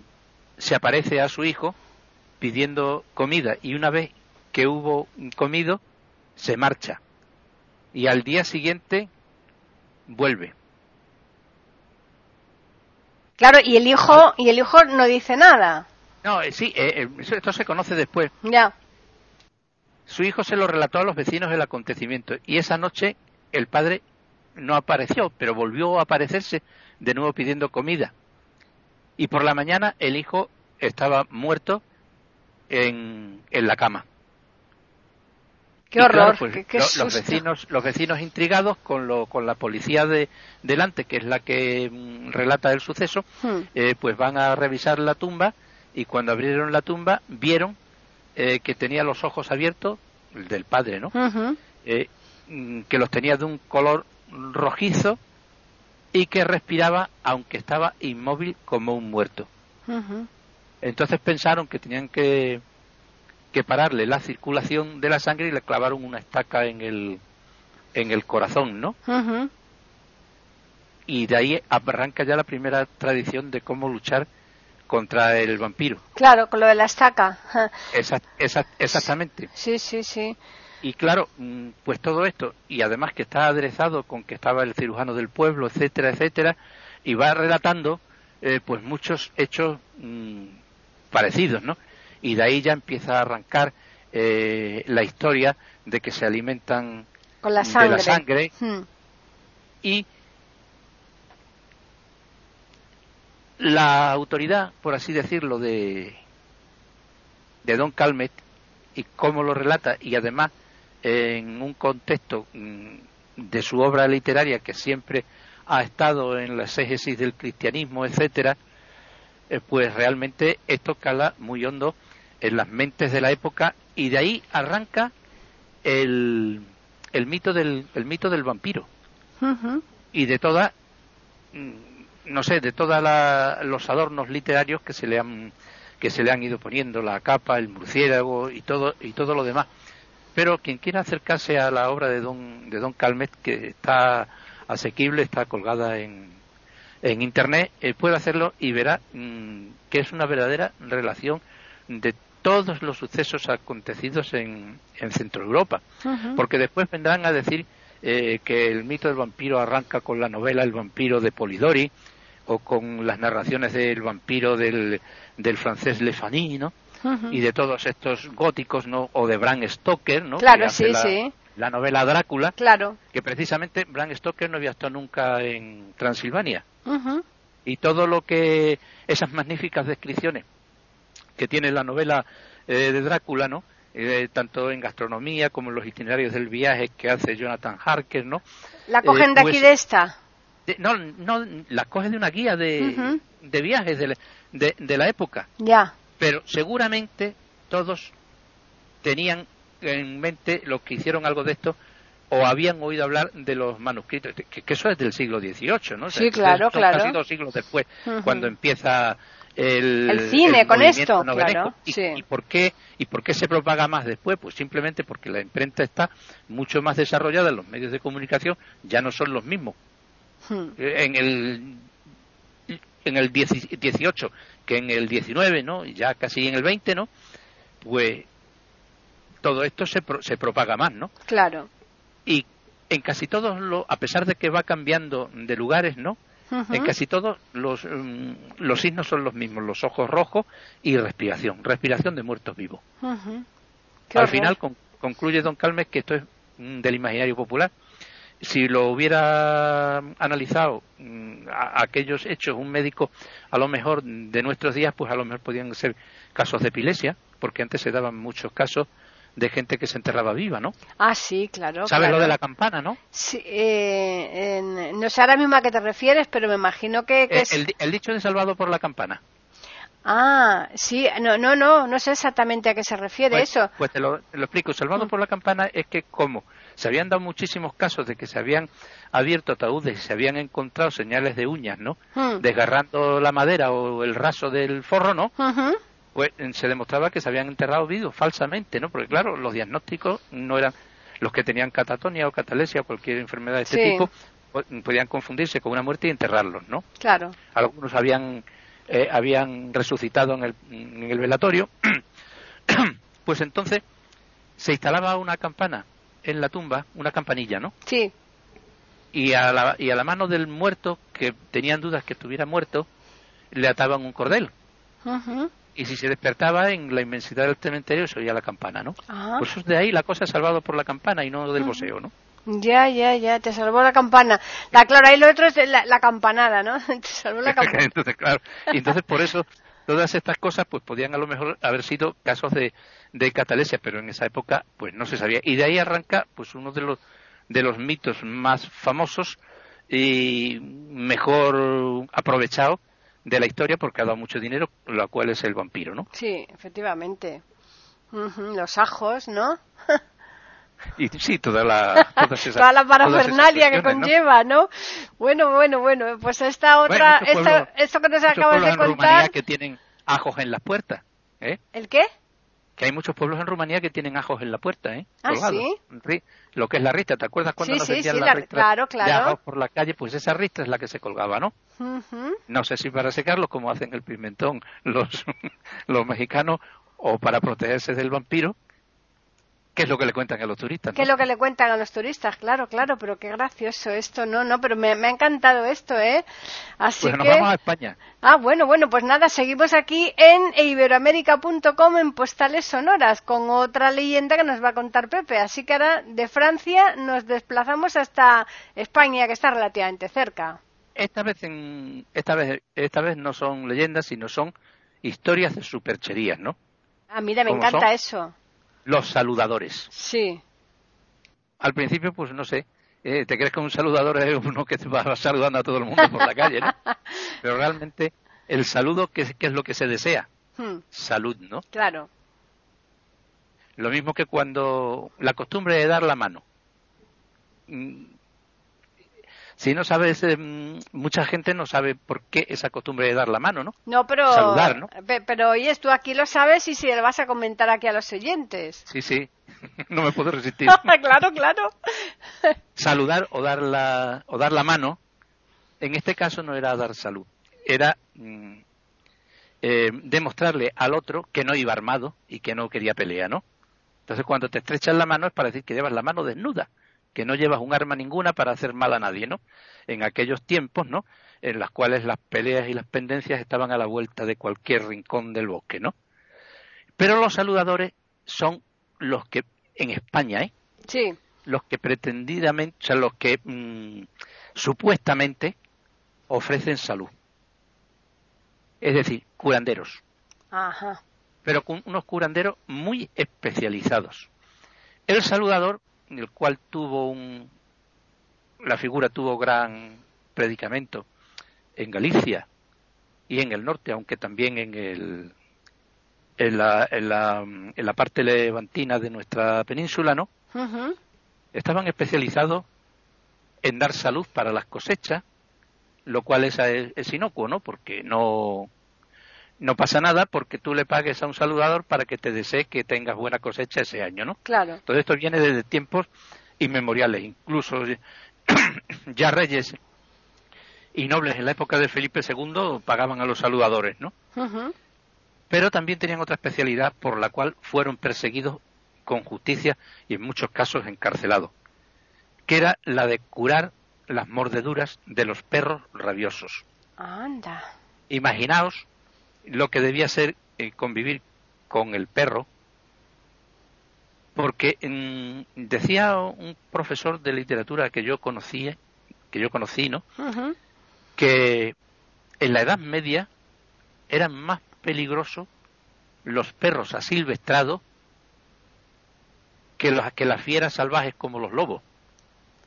se aparece a su hijo pidiendo comida y una vez que hubo comido se marcha y al día siguiente vuelve. Claro, y el hijo y el hijo no dice nada. No, eh, sí, eh, eh, esto se conoce después. Ya. Su hijo se lo relató a los vecinos del acontecimiento y esa noche el padre no apareció, pero volvió a aparecerse de nuevo pidiendo comida. Y por la mañana el hijo estaba muerto en, en la cama. Qué horror. Pues, los vecinos, los vecinos intrigados con, lo, con la policía de delante, que es la que mm, relata el suceso, hmm. eh, pues van a revisar la tumba y cuando abrieron la tumba vieron eh, que tenía los ojos abiertos, el del padre, ¿no? Eh, mm, que los tenía de un color rojizo y que respiraba aunque estaba inmóvil como un muerto. Entonces pensaron que tenían que, que pararle la circulación de la sangre y le clavaron una estaca en el, en el corazón, ¿no? Y de ahí arranca ya la primera tradición de cómo luchar contra el vampiro. Claro, con lo de la estaca. exactamente. Sí, sí, sí. Y claro, mm, pues todo esto, y además que está aderezado con que estaba el cirujano del pueblo, etcétera, etcétera, y va relatando eh, pues muchos hechos mm, parecidos, ¿no? Y de ahí ya empieza a arrancar eh, la historia de que se alimentan Con la sangre. de la sangre hmm. y la autoridad, por así decirlo, de, de Don Calmet y cómo lo relata y además en un contexto mm, de su obra literaria que siempre ha estado en la exégesis del cristianismo, etcétera, eh, pues realmente esto cala muy hondo en las mentes de la época y de ahí arranca el, el mito del el mito del vampiro. Y de toda mm, no sé de todos los adornos literarios que se le han que se le han ido poniendo la capa el murciélago y todo y todo lo demás. Pero quien quiera acercarse a la obra de don de don Calmet que está asequible está colgada en en Internet, eh, puede hacerlo y verá mm, que es una verdadera relación de todos los sucesos acontecidos en, en Centro Europa. Porque después vendrán a decir eh, que el mito del vampiro arranca con la novela El vampiro de Polidori o con las narraciones del vampiro del, del francés Le Fany, ¿no? Y de todos estos góticos, ¿no? O de Bram Stoker, ¿no? Claro, sí, sí la novela Drácula, claro. que precisamente Bram Stoker no había estado nunca en Transilvania. Y todo lo que, esas magníficas descripciones que tiene la novela eh, de Drácula, ¿no? Eh, tanto en gastronomía como en los itinerarios del viaje que hace Jonathan Harker, ¿no? ¿La cogen de aquí pues, de esta? no, no, la cogen de una guía de, de viajes de, de, de la época. Ya. Pero seguramente todos tenían en mente los que hicieron algo de esto o habían oído hablar de los manuscritos, que, eso es del siglo XVIII, ¿no? sí, claro, claro. Casi dos siglos después, cuando empieza el, el cine con esto, claro. Y, por qué, ¿Y por qué se propaga más después? Pues simplemente porque la imprenta está mucho más desarrollada, los medios de comunicación ya no son los mismos. En el en el 18 que en el 19, ¿no? Ya casi en el 20, ¿no? Pues todo esto se, se propaga más, ¿no? Claro. Y en casi todos, los, a pesar de que va cambiando de lugares, ¿no? En casi todos los, mm, los signos son los mismos, los ojos rojos y respiración, respiración de muertos vivos. Al final concluye Don Calmes que esto es mm, del imaginario popular si lo hubiera analizado mm, aquellos hechos un médico a lo mejor de nuestros días pues a lo mejor podían ser casos de epilepsia porque antes se daban muchos casos de gente que se enterraba viva, ¿no? Ah, sí, claro. ¿Sabes lo de la campana, no? Sí, eh, no sé ahora mismo a qué te refieres, pero me imagino que... Eh, el, dicho de salvado por la campana. Ah, sí, no, no, no, no sé exactamente a qué se refiere pues, eso. Pues te lo, explico. Salvado mm. por la campana es que como se habían dado muchísimos casos de que se habían abierto ataúdes y se habían encontrado señales de uñas, ¿no? Mm. Desgarrando la madera o el raso del forro, ¿no? Pues se demostraba que se habían enterrado vivos falsamente, ¿no? Porque claro, los diagnósticos no eran los que tenían catatonia o catalesia o cualquier enfermedad de este tipo, pues, podían confundirse con una muerte y enterrarlos, ¿no? Claro. Algunos habían eh, habían resucitado en el, en el velatorio, pues entonces se instalaba una campana en la tumba, una campanilla, ¿no? Sí. Y a la, y a la mano del muerto, que tenían dudas que estuviera muerto, le ataban un cordel y si se despertaba en la inmensidad del cementerio se oía la campana, ¿no? Pues de ahí la cosa es salvado por la campana y no del boseo, ¿no? Ya, ya, ya, te salvó la campana. La, claro, ahí lo otro es la, campanada, ¿no? te salvó la campana. entonces, claro, y entonces por eso todas estas cosas pues podían a lo mejor haber sido casos de, de catalesia, pero en esa época pues no se sabía. Y de ahí arranca pues uno de los, de los mitos más famosos y mejor aprovechado de la historia porque ha dado mucho dinero, lo cual es el vampiro, ¿no? Sí, efectivamente. Los ajos, ¿no? y sí, toda la, toda la parafernalia que conlleva, ¿no? Bueno, bueno, bueno, pues esta otra, esto que nos acabas de contar. que tienen ajos en las puertas, ¿eh? ¿El qué? Que hay muchos pueblos en Rumanía que tienen ajos en la puerta, ¿eh? ¿Ah, sí? Lo que es la rista, ¿te acuerdas cuando nos sí, la, claro, claro. por la calle? Pues esa rista es la que se colgaba, ¿no? No sé si para secarlo, como hacen el pimentón los, los mexicanos, o para protegerse del vampiro, ¿Qué es lo que le cuentan a los turistas? ¿Qué es lo que le cuentan a los turistas? Claro, claro, pero qué gracioso esto, no, no, pero me, ha encantado esto, ¿eh? Así pues que... nos vamos a España. Ah, bueno, bueno, pues nada, seguimos aquí en iberoamérica.com en postales sonoras con otra leyenda que nos va a contar Pepe. Así que ahora de Francia nos desplazamos hasta España, que está relativamente cerca. Esta vez, en, esta vez, esta vez no son leyendas, sino son historias de supercherías, ¿no? Ah, mira, me encanta eso los saludadores. Sí. Al principio, pues no sé, eh, te crees que un saludador es uno que va saludando a todo el mundo por la calle, ¿no? Pero realmente el saludo, ¿qué, es lo que se desea? Hmm. Salud, ¿no? Claro. Lo mismo que cuando la costumbre de dar la mano. Si no sabes, eh, mucha gente no sabe por qué esa costumbre de dar la mano, ¿no? No, pero. Saludar, ¿no? Pero oyes, tú aquí lo sabes y si le vas a comentar aquí a los oyentes. Sí, sí. no me puedo resistir. claro, claro. Saludar o dar la o dar la mano, en este caso no era dar salud, era mm, eh, demostrarle al otro que no iba armado y que no quería pelea, ¿no? Entonces cuando te estrechas la mano es para decir que llevas la mano desnuda que no llevas un arma ninguna para hacer mal a nadie, ¿no? En aquellos tiempos, ¿no? En los cuales las peleas y las pendencias estaban a la vuelta de cualquier rincón del bosque, ¿no? Pero los saludadores son los que, en España, ¿eh? Sí. Los que pretendidamente, o sea, los que mm, supuestamente ofrecen salud. Es decir, curanderos. Ajá. Pero con unos curanderos muy especializados. El saludador el cual tuvo un, la figura tuvo gran predicamento en Galicia y en el norte, aunque también en el en la, en la, en la parte levantina de nuestra península, ¿no? Estaban especializados en dar salud para las cosechas, lo cual es, es, inocuo, ¿no? Porque no, no pasa nada porque tú le pagues a un saludador para que te desee que tengas buena cosecha ese año, ¿no? Claro. Todo esto viene desde tiempos inmemoriales, incluso ya reyes y nobles en la época de Felipe II pagaban a los saludadores, ¿no? Pero también tenían otra especialidad por la cual fueron perseguidos con justicia y en muchos casos encarcelados, que era la de curar las mordeduras de los perros rabiosos. Anda. Imaginaos lo que debía ser eh, convivir con el perro, porque decía un profesor de literatura que yo conocía, que yo conocí, ¿no? Que en la Edad Media eran más peligrosos los perros asilvestrados que, los, que las fieras salvajes como los lobos.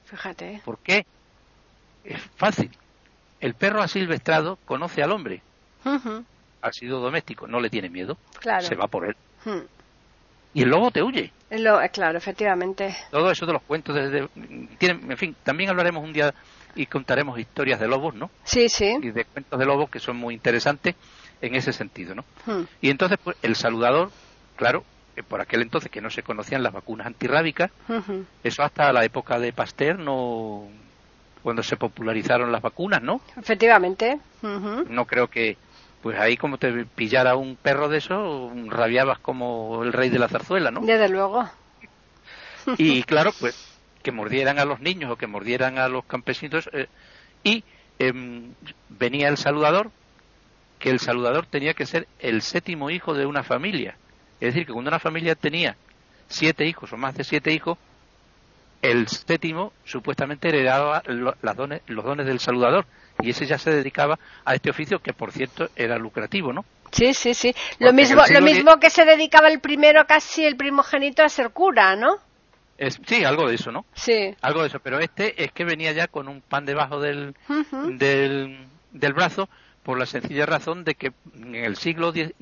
Fíjate. ¿Por qué? Es fácil. El perro asilvestrado conoce al hombre, sido doméstico, no le tiene miedo, Claro. se va por él. Hmm. Y el lobo te huye. Eh, claro, efectivamente. Todo eso de los cuentos, desde, tienen, en fin, también hablaremos un día y contaremos historias de lobos, ¿no? Sí, sí. Y de cuentos de lobos que son muy interesantes en ese sentido, ¿no? Hmm. Y entonces, pues, el saludador, claro, eh, por aquel entonces que no se conocían las vacunas antirrábicas, Ujú. eso hasta la época de Pasteur, no, cuando se popularizaron las vacunas, ¿no? Efectivamente. Ujú. No creo que, pues ahí como te pillara un perro de eso, rabiabas como el rey de la zarzuela, ¿no? Desde luego. Y claro, pues que mordieran a los niños o que mordieran a los campesinos eh, y em, venía el saludador, que el saludador tenía que ser el séptimo hijo de una familia. Es decir, que cuando una familia tenía siete hijos o más de siete hijos, el séptimo supuestamente heredaba las dones- los dones del saludador y ese ya se dedicaba a este oficio que por cierto era lucrativo, ¿no? Sí, sí, sí. Lo mismo, lo mismo que se dedicaba el primero, casi el primogénito, a ser cura, ¿no? Es, sí, algo de eso, ¿no? Sí. Algo de eso, pero este es que venía ya con un pan debajo del, del, del brazo por la sencilla razón de que en el siglo XIX,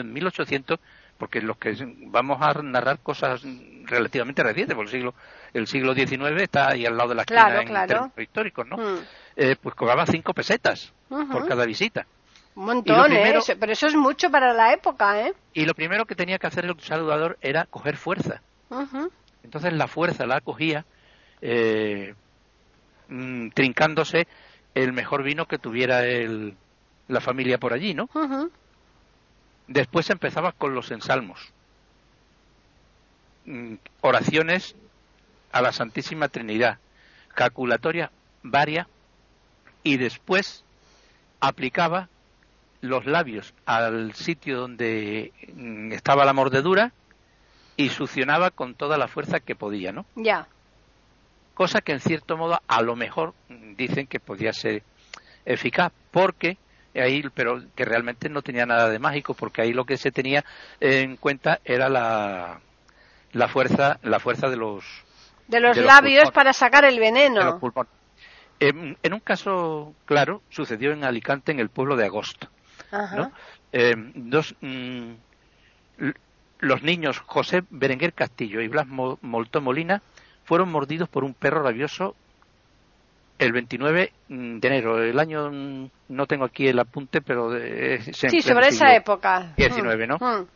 en 1800, porque los que vamos a narrar cosas relativamente recientes, porque el siglo, el siglo XIX está ahí al lado de la esquina Claro, en claro. históricos, ¿no? Mm. Eh, pues cobraba cinco pesetas por cada visita. Un montón, primero- ¿eh? Pero eso es mucho para la época, ¿eh? Y lo primero que tenía que hacer el saludador era coger fuerza. Entonces la fuerza la cogía eh, mm, trincándose el mejor vino que tuviera el, la familia por allí, ¿no? Después empezaba con los ensalmos, Mm, oraciones a la Santísima Trinidad, calculatorias varias, y después aplicaba los labios al sitio donde mm, estaba la mordedura y succionaba con toda la fuerza que podía, ¿no? Ya. cosa que en cierto modo a lo mejor mm, dicen que podía ser eficaz porque ahí pero que realmente no tenía nada de mágico porque ahí lo que se tenía en cuenta era la la fuerza la fuerza de los De los De los labios para sacar el de los veneno. En, en un caso claro sucedió en Alicante en el pueblo de Agosto. Eh, dos mm, los niños José Berenguer Castillo y Blas Mo- Moltó Molina fueron mordidos por un perro rabioso el 29 de enero. El año mm, no tengo aquí el apunte, pero es Sí, sobre esa época. 19, ¿no? Mm.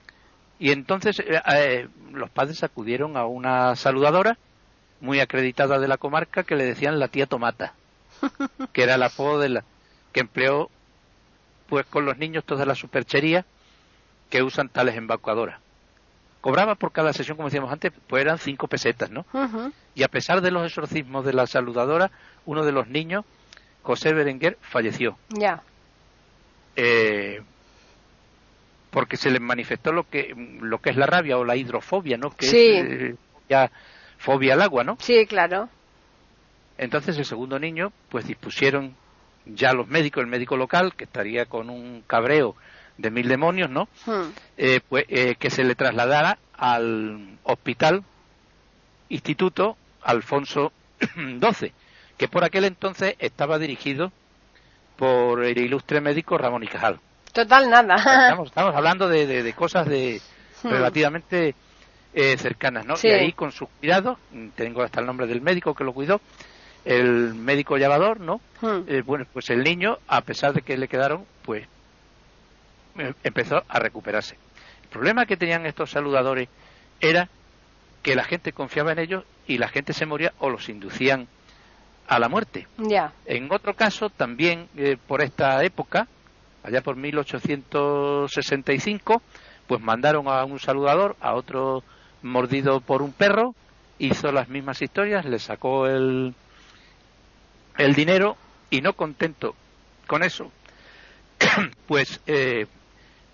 Y entonces eh, eh, los padres acudieron a una saludadora muy acreditada de la comarca que le decían la tía Tomata, que era el apodo de la que empleó pues con los niños toda la superchería que usan tales embarcadoras. Cobraba por cada sesión, como decíamos antes, pues eran cinco pesetas, ¿no? Y a pesar de los exorcismos de la saludadora, uno de los niños, José Berenguer, falleció. Ya. Eh, porque se les manifestó lo que lo que es la rabia o la hidrofobia, ¿no? Que Sí. es eh, ya fobia al agua, ¿no? Sí, claro. Entonces el segundo niño, pues dispusieron ya los médicos, el médico local, que estaría con un cabreo de mil demonios, ¿no? Mm. Eh, pues eh, que se le trasladara al hospital Instituto Alfonso XII, que por aquel entonces estaba dirigido por el ilustre médico Ramón y Cajal. Total, nada. Estamos, estamos hablando de, de- de cosas de Hmm. relativamente eh, cercanas, ¿no? Sí. Y ahí con sus cuidados, mm, tengo hasta el nombre del médico que lo cuidó, el médico llevador, ¿no? Mm. Eh, bueno, pues el niño, a pesar de que le quedaron, pues eh, empezó a recuperarse. El problema que tenían estos saludadores era que la gente confiaba en ellos y la gente se moría o los inducían a la muerte. Ya. En otro caso, también eh, por esta época, allá por 1865, pues mandaron a un saludador, a otro mordido por un perro, hizo las mismas historias, le sacó el, el dinero y no contento con eso, pues eh,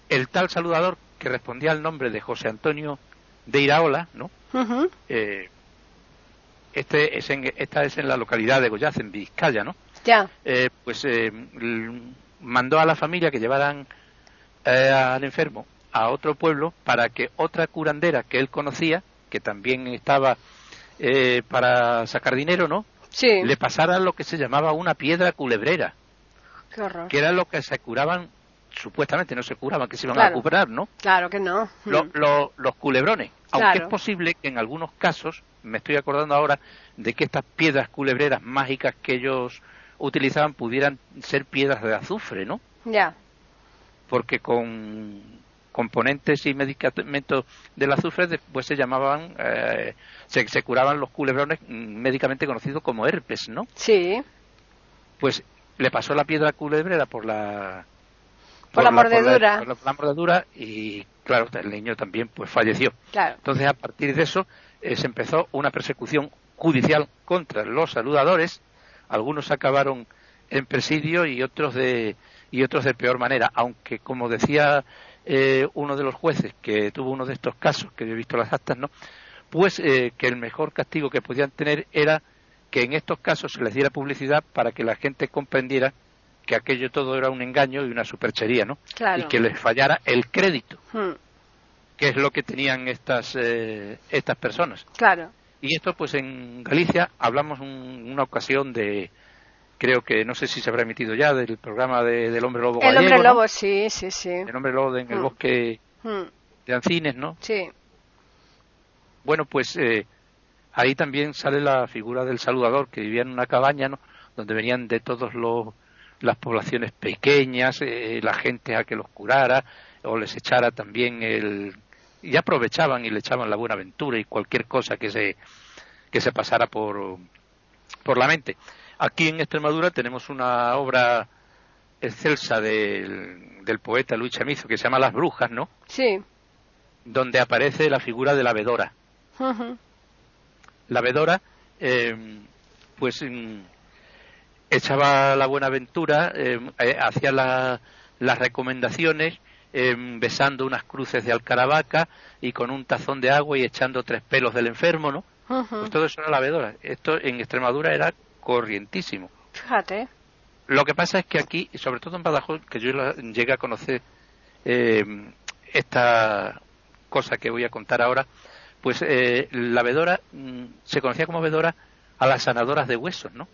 el tal saludador que respondía al nombre de José Antonio de Iraola, ¿no? Ujú. Eh, este es en, esta es en la localidad de Goyaz, en Vizcaya, ¿no? Ya. Eh, pues eh, mandó a la familia que llevaran eh, al enfermo a otro pueblo para que otra curandera que él conocía, que también estaba eh, para sacar dinero, ¿no? Sí. Le pasara lo que se llamaba una piedra culebrera, Qué horror. que era lo que se curaban, supuestamente no se curaban, que se iban Claro. a curar, ¿no? Claro que no. Lo- Mm. lo- los culebrones. Aunque es posible que en algunos casos, me estoy acordando ahora de que estas piedras culebreras mágicas que ellos utilizaban pudieran ser piedras de azufre, ¿no? Ya. Porque con componentes y medicamentos del azufre después se llamaban, eh, se, se curaban los culebrones mm, médicamente conocidos como herpes, ¿no? Sí. Pues le pasó la piedra culebrera por la Por la mordedura. por la- por la mordedura y claro el niño también pues falleció Claro. entonces a partir de eso eh, se empezó una persecución judicial contra los saludadores algunos acabaron en presidio y otros de y otros de peor manera aunque como decía eh, uno de los jueces que tuvo uno de estos casos que yo he visto las actas no pues eh, que el mejor castigo que podían tener era que en estos casos se les diera publicidad para que la gente comprendiera que aquello todo era un engaño y una superchería, ¿no? Claro. Y que les fallara el crédito, Mm. que es lo que tenían estas eh, estas personas. Claro. Y esto, pues en Galicia hablamos un- una ocasión de, creo que no sé si se habrá emitido ya, del programa de- del hombre lobo El gallego, hombre ¿no? lobo, sí, sí, sí. El hombre lobo en el Mm. bosque Mm. de Ancines, ¿no? Sí. Bueno, pues eh, ahí también sale la figura del saludador que vivía en una cabaña, ¿no? Donde venían de todos los las poblaciones pequeñas, eh, la gente a que los curara o les echara también el y aprovechaban y le echaban la buena aventura y cualquier cosa que se que se pasara por por la mente. Aquí en Extremadura tenemos una obra excelsa del, del poeta Luis Chamizo que se llama Las Brujas, ¿no? Sí. Donde aparece la figura de la vedora. La vedora eh, pues mm, echaba la buena aventura eh, eh, hacía la- las recomendaciones eh, besando unas cruces de alcaravaca y con un tazón de agua y echando tres pelos del enfermo no pues todo eso era la vedora esto en Extremadura era corrientísimo Fíjate. lo que pasa es que aquí, sobre todo en Badajoz, que yo llegué a conocer eh, esta cosa que voy a contar ahora, pues eh, la vedora mm, se conocía como vedora a las sanadoras de huesos, ¿no?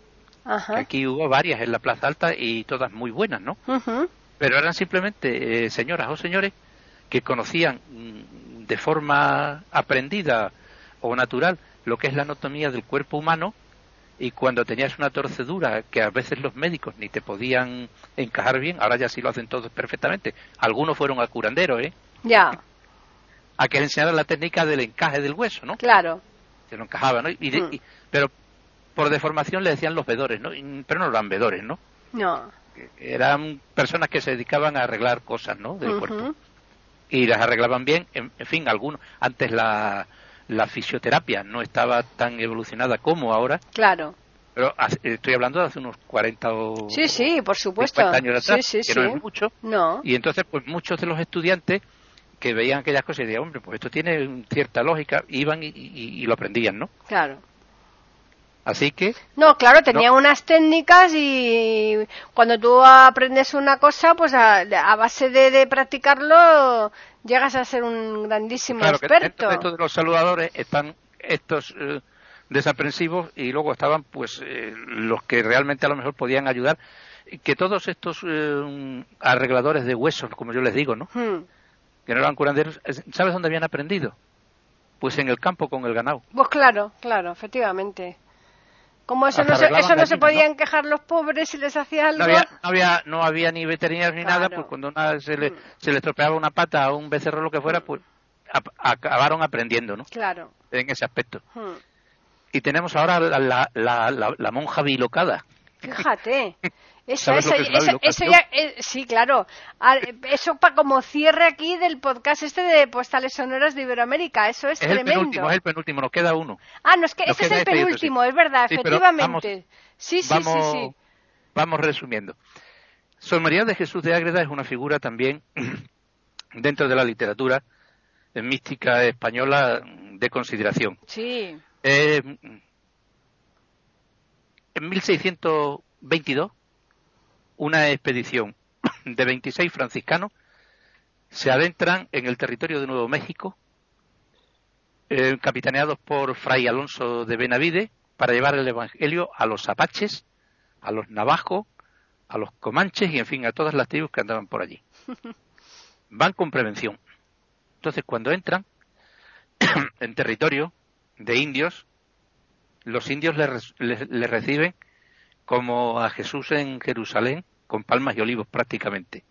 Ajá. Aquí hubo varias en la Plaza Alta y todas muy buenas, ¿no? Pero eran simplemente eh, señoras o señores que conocían mm, de forma aprendida o natural lo que es la anatomía del cuerpo humano y cuando tenías una torcedura que a veces los médicos ni te podían encajar bien, ahora ya sí lo hacen todos perfectamente. Algunos fueron a curandero, ¿eh? Ya. A que les enseñaran la técnica del encaje del hueso, ¿no? Claro. Se lo encajaba, ¿no? Y de- Mm. y- pero por deformación le decían los vedores, ¿no? Pero no eran vedores, ¿no? No. Eran personas que se dedicaban a arreglar cosas, ¿no? Del Ujú. cuerpo. y las arreglaban bien. En, en fin, algunos. Antes la, la fisioterapia no estaba tan evolucionada como ahora, Claro. pero estoy hablando de hace unos 40 o Sí, sí, por supuesto. 50 años atrás, sí, sí, que no es mucho. No. Y entonces, pues muchos de los estudiantes que veían aquellas cosas y decían, hombre, pues esto tiene cierta lógica, iban y, y- y lo aprendían, ¿no? Claro. Así que, No, claro, tenía unas técnicas y cuando tú aprendes una cosa, pues a, a base de, de practicarlo llegas a ser un grandísimo claro, que experto. dentro de los saludadores están estos eh, desaprensivos y luego estaban, pues, eh, los que realmente a lo mejor podían ayudar. Y Que todos estos eh, arregladores de huesos, como yo les digo, ¿no? Hmm. Que no eran curanderos, ¿sabes dónde habían aprendido? Pues en el campo con el ganado. Pues claro, claro, efectivamente. Como eso no se, eso no se podían quejar los pobres si les hacía algo. No había, no había, no había ni veterinarios ni nada, pues cuando una, se, le, se le estropeaba una pata a un becerro lo que fuera, pues acabaron aprendiendo, ¿no? Claro. En ese aspecto. Hmm. Y tenemos ahora la, la, la, la- la monja bilocada. Fíjate. Esa, ¿Sabes lo esa- es esa- eso ya- eh, sí, claro. Ah, Eso pa, como cierre aquí del podcast este de postales sonoras de Iberoamérica. Eso es, Es el tremendo. penúltimo, es el penúltimo, nos queda uno. Ah, no, es que Nos ese es queda el este y otro, penúltimo, sí. es verdad, Sí, efectivamente. sí, sí, vamos, sí, sí. vamos resumiendo. Sor María de Jesús de Ágreda es una figura también dentro de la literatura mística española de consideración. Sí. Eh, en 1622, una expedición de 26 franciscanos se adentran en el territorio de Nuevo México, eh, capitaneados por Fray Alonso de Benavide, para llevar el Evangelio a los apaches, a los navajos, a los comanches y, en fin, a todas las tribus que andaban por allí. Van con prevención. Entonces, cuando entran en territorio de indios, los indios le, reciben como a Jesús en Jerusalén, con palmas y olivos prácticamente.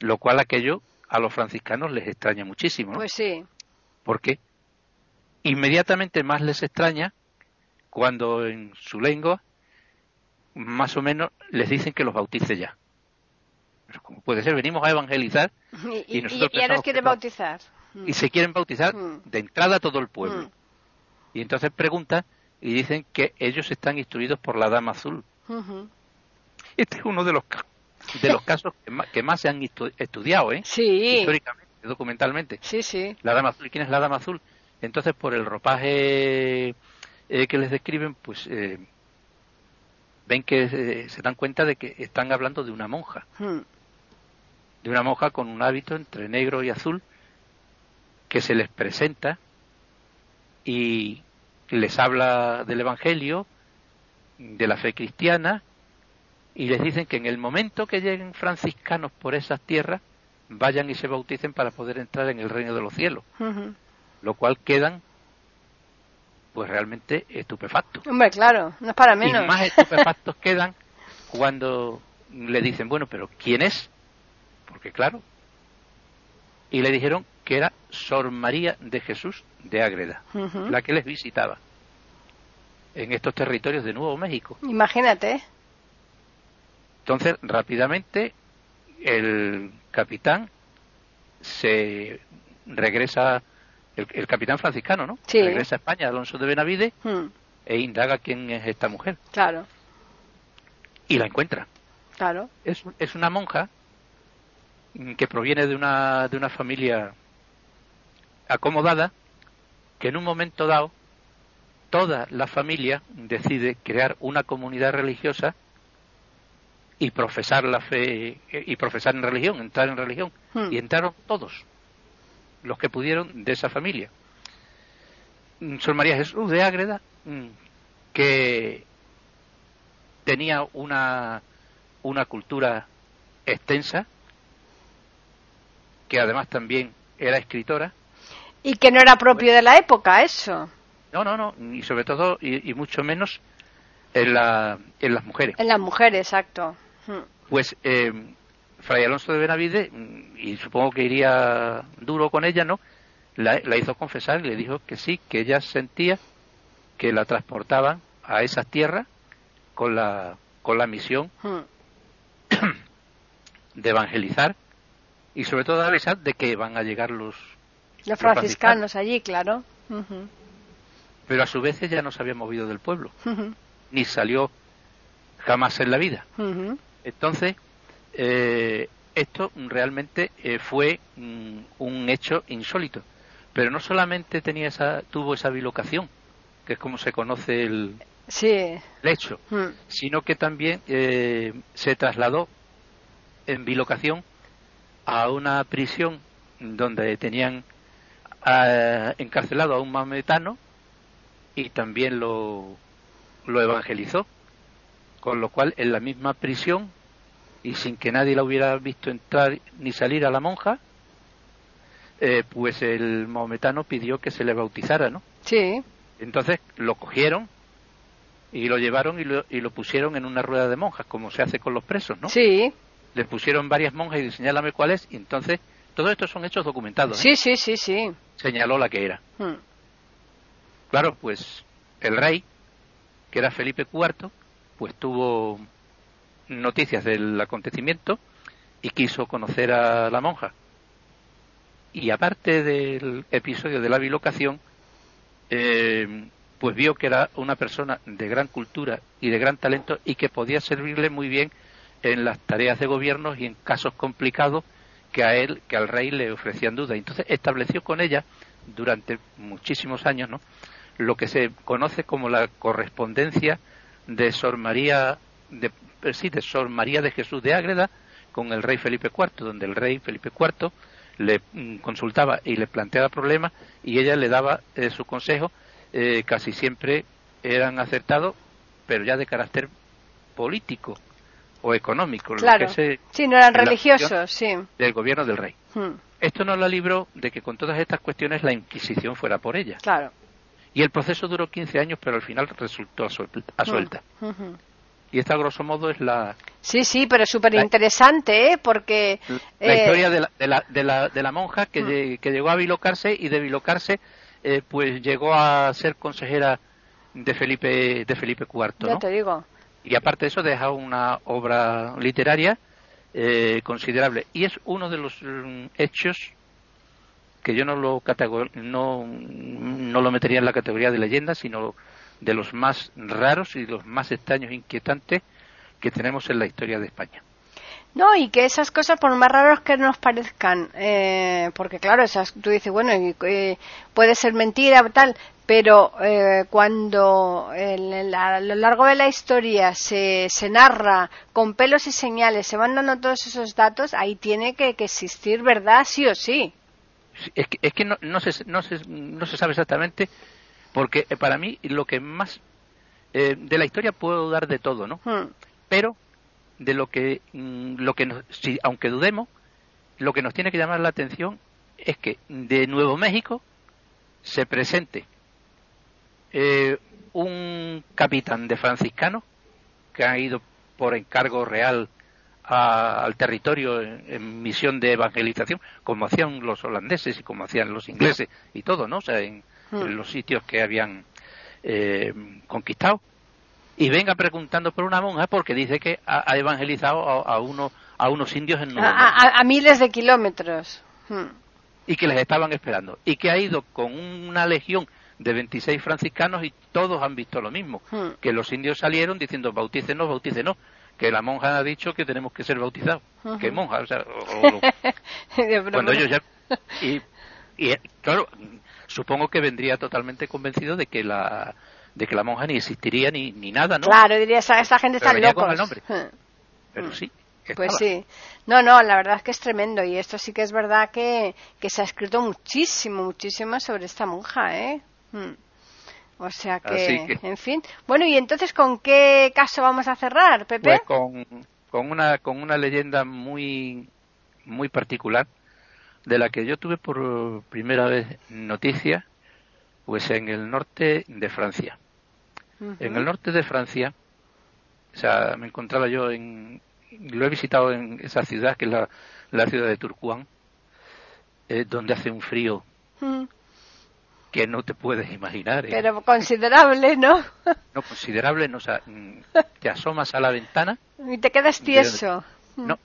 Lo cual aquello a los franciscanos les extraña muchísimo. ¿no? Pues sí. Porque inmediatamente más les extraña cuando en su lengua más o menos les dicen que los bautice ya. Pero como puede ser, venimos a evangelizar y, nosotros y, nos quieren bautizar. Y se quieren bautizar mm. de entrada a todo el pueblo. Mm. Y entonces preguntan y dicen que ellos están instruidos por la Dama Azul. Este es uno de los, de los casos que más, se han estudiado, ¿eh? Sí. Históricamente, documentalmente. Sí, sí. La Dama Azul. ¿Quién es la Dama Azul? Entonces, por el ropaje eh, que les describen, pues eh, ven que eh, se dan cuenta de que están hablando de una monja. Hmm. De una monja con un hábito entre negro y azul que se les presenta y les habla del Evangelio, de la fe cristiana, y les dicen que en el momento que lleguen franciscanos por esas tierras, vayan y se bauticen para poder entrar en el reino de los cielos. Lo cual quedan pues realmente estupefactos. Hombre, claro, no es para menos. Y más estupefactos quedan cuando le dicen, bueno, pero ¿quién es? Porque claro. Y le dijeron que era Sor María de Jesús de Ágreda, la que les visitaba en estos territorios de Nuevo México. Imagínate. Entonces, rápidamente, el capitán se regresa, el, capitán franciscano, ¿no? Sí. Regresa a España, Alonso de Benavide, hmm. e indaga quién es esta mujer. Claro. Y la encuentra. Claro. Es, es una monja que proviene de una, de una familia acomodada que en un momento dado toda la familia decide crear una comunidad religiosa y profesar la fe eh, y profesar en religión, entrar en religión. Hmm. Y entraron todos los que pudieron de esa familia. Mm, Sor María Jesús de Ágreda, mm, que tenía una, una cultura extensa, que además también era escritora, y que no era propio de la época, eso. No, no, no, y sobre todo, y, mucho menos en, la, en las mujeres. En las mujeres, exacto. Hmm. Pues eh, Fray Alonso de Benavide, y supongo que iría duro con ella, ¿no? La, hizo confesar y le dijo que sí, que ella sentía que la transportaban a esas tierras con la, con la misión hmm. de evangelizar y sobre todo avisar de que van a llegar los los franciscanos allí, claro. Pero a su vez ella no se había movido del pueblo, ni salió jamás en la vida. Entonces, eh, esto realmente eh, fue mm, un hecho insólito. Pero no solamente tenía esa, tuvo esa bilocación, que es como se conoce el, hecho, sino que también eh, se trasladó en bilocación a una prisión donde tenían encarcelado a un mametano y también lo, lo evangelizó. Con lo cual, en la misma prisión, y sin que nadie la hubiera visto entrar ni salir a la monja, eh, pues el maometano pidió que se le bautizara, ¿no? Sí. Entonces lo cogieron y lo llevaron y lo, y lo pusieron en una rueda de monjas, como se hace con los presos, ¿no? Sí. Le pusieron varias monjas y señálame cuál es, y entonces todo esto son hechos documentados. Sí, ¿eh? sí, sí, sí. Señaló la que era. Hmm. Claro, pues el rey, que era Felipe IV, pues tuvo noticias del acontecimiento y quiso conocer a la monja. Y aparte del episodio de la bilocación, eh, pues vio que era una persona de gran cultura y de gran talento y que podía servirle muy bien en las tareas de gobierno y en casos complicados que a él, que al rey le ofrecían dudas. Entonces estableció con ella durante muchísimos años, ¿no? Lo que se conoce como la correspondencia de Sor María de, eh, sí, de Sor María de Jesús de Ágreda con el rey Felipe IV, donde el rey Felipe IV le mm, consultaba y le planteaba problemas y ella le daba eh, su consejo, eh, casi siempre eran acertados, pero ya de carácter político o económico. Claro. sí, no eran religiosos, sí. Del gobierno del rey. Hmm. Esto no la libró de que con todas estas cuestiones la Inquisición fuera por ella. Claro. Y el proceso duró 15 años, pero al final resultó a suelta. Y esta, grosso modo, es la... Sí, sí, pero es súper interesante, ¿eh? Porque... La eh, historia de la, de la, de la, de la monja que, que, llegó a bilocarse y de bilocarse, eh, pues llegó a ser consejera de Felipe, de Felipe IV, ¿no? Ya te digo. Y aparte de eso, deja una obra literaria eh, considerable. Y es uno de los mm, hechos que yo no lo, no, no lo metería en la categoría de leyenda, sino de los más raros y los más extraños e inquietantes que tenemos en la historia de España. No, y que esas cosas, por más raros que nos parezcan, eh, porque claro, esas, tú dices, bueno, eh, puede ser mentira, tal, pero eh, cuando a lo largo de la historia se, se, narra con pelos y señales, se van dando todos esos datos, ahí tiene que, existir verdad sí o sí. Es que, es que no, no, se, no, se, no se sabe exactamente, porque eh, para mí lo que más eh, de la historia puedo dar de todo, ¿no? Hmm. Pero de lo que, mm, lo que nos, si, aunque dudemos, lo que nos tiene que llamar la atención es que de Nuevo México se presente eh, un capitán de franciscanos que ha ido por encargo real al territorio en, misión de evangelización, como hacían los holandeses y como hacían los ingleses y todo, ¿no? O sea, en, hmm. los sitios que habían eh, conquistado. Y venga preguntando por una monja porque dice que ha, evangelizado a, uno, a unos indios en Nueva a, a, miles de kilómetros. Hmm. Y que les estaban esperando. Y que ha ido con una legión de 26 franciscanos y todos han visto lo mismo, hmm. que los indios salieron diciendo bautícenos, bautícenos, que la monja ha dicho que tenemos que ser bautizados, que monja, o sea, cuando ellos ya y, y, claro, supongo que vendría totalmente convencido de que la de que la monja ni existiría ni, ni nada, ¿no? Claro, diría esa, esa gente está loca. Pero sí. Pues sí. No, no, la verdad es que es tremendo y esto sí que es verdad que, que se ha escrito muchísimo, muchísimo sobre esta monja, ¿eh? Hmm. O sea que, en fin. Bueno, ¿y entonces con qué caso vamos a cerrar, Pepe? Pues con, con, una, con una leyenda muy, muy particular de la que yo tuve por primera vez noticia, pues en el norte de Francia. En el norte de Francia, o sea, me encontraba yo en, lo he visitado en esa ciudad que es la, la ciudad de Turcuán, eh, donde hace un frío que no te puedes imaginar. ¿eh? Pero considerable, ¿no? no, considerable, no, o sea, mm, te asomas a la ventana. Y te quedas tieso. No,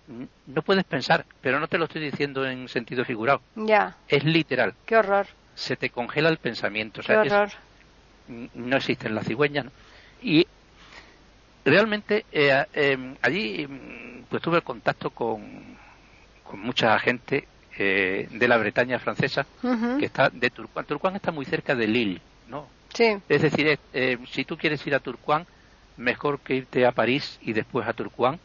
no puedes pensar, pero no te lo estoy diciendo en sentido figurado. Ya. Es literal. Qué horror. Se te congela el pensamiento. O sea, Qué horror. no existen las cigüeñas. Y realmente eh, em, allí mm, pues tuve contacto con, con mucha gente eh, de la Bretaña francesa, que está de Turquán. Turquán está muy cerca de Lille, ¿no? Sí. Es decir, eh, si tú quieres ir a Turquán, mejor que irte a París y después a Turquán.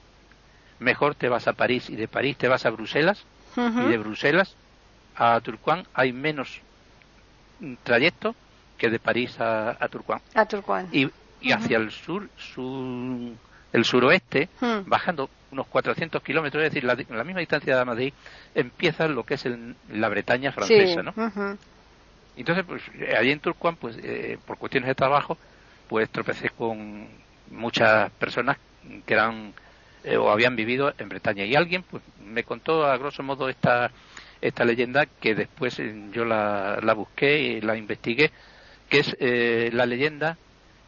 Mejor te vas a París y de París te vas a Bruselas y de Bruselas a Turquán hay menos trayecto que de París a, a Turquán. A Turquán. Y, y hacia el sur, sur, el suroeste, bajando unos 400 kilómetros, es decir, la, la, misma distancia de Madrid, empieza lo que es la Bretaña francesa, ¿no? Entonces, pues, allí en Turquán, pues, eh, por cuestiones de trabajo, pues tropecé con muchas personas que eran eh, o habían vivido en Bretaña. Y alguien, pues, me contó a grosso modo esta, esta leyenda que después eh, yo la, la busqué y la investigué, que es la leyenda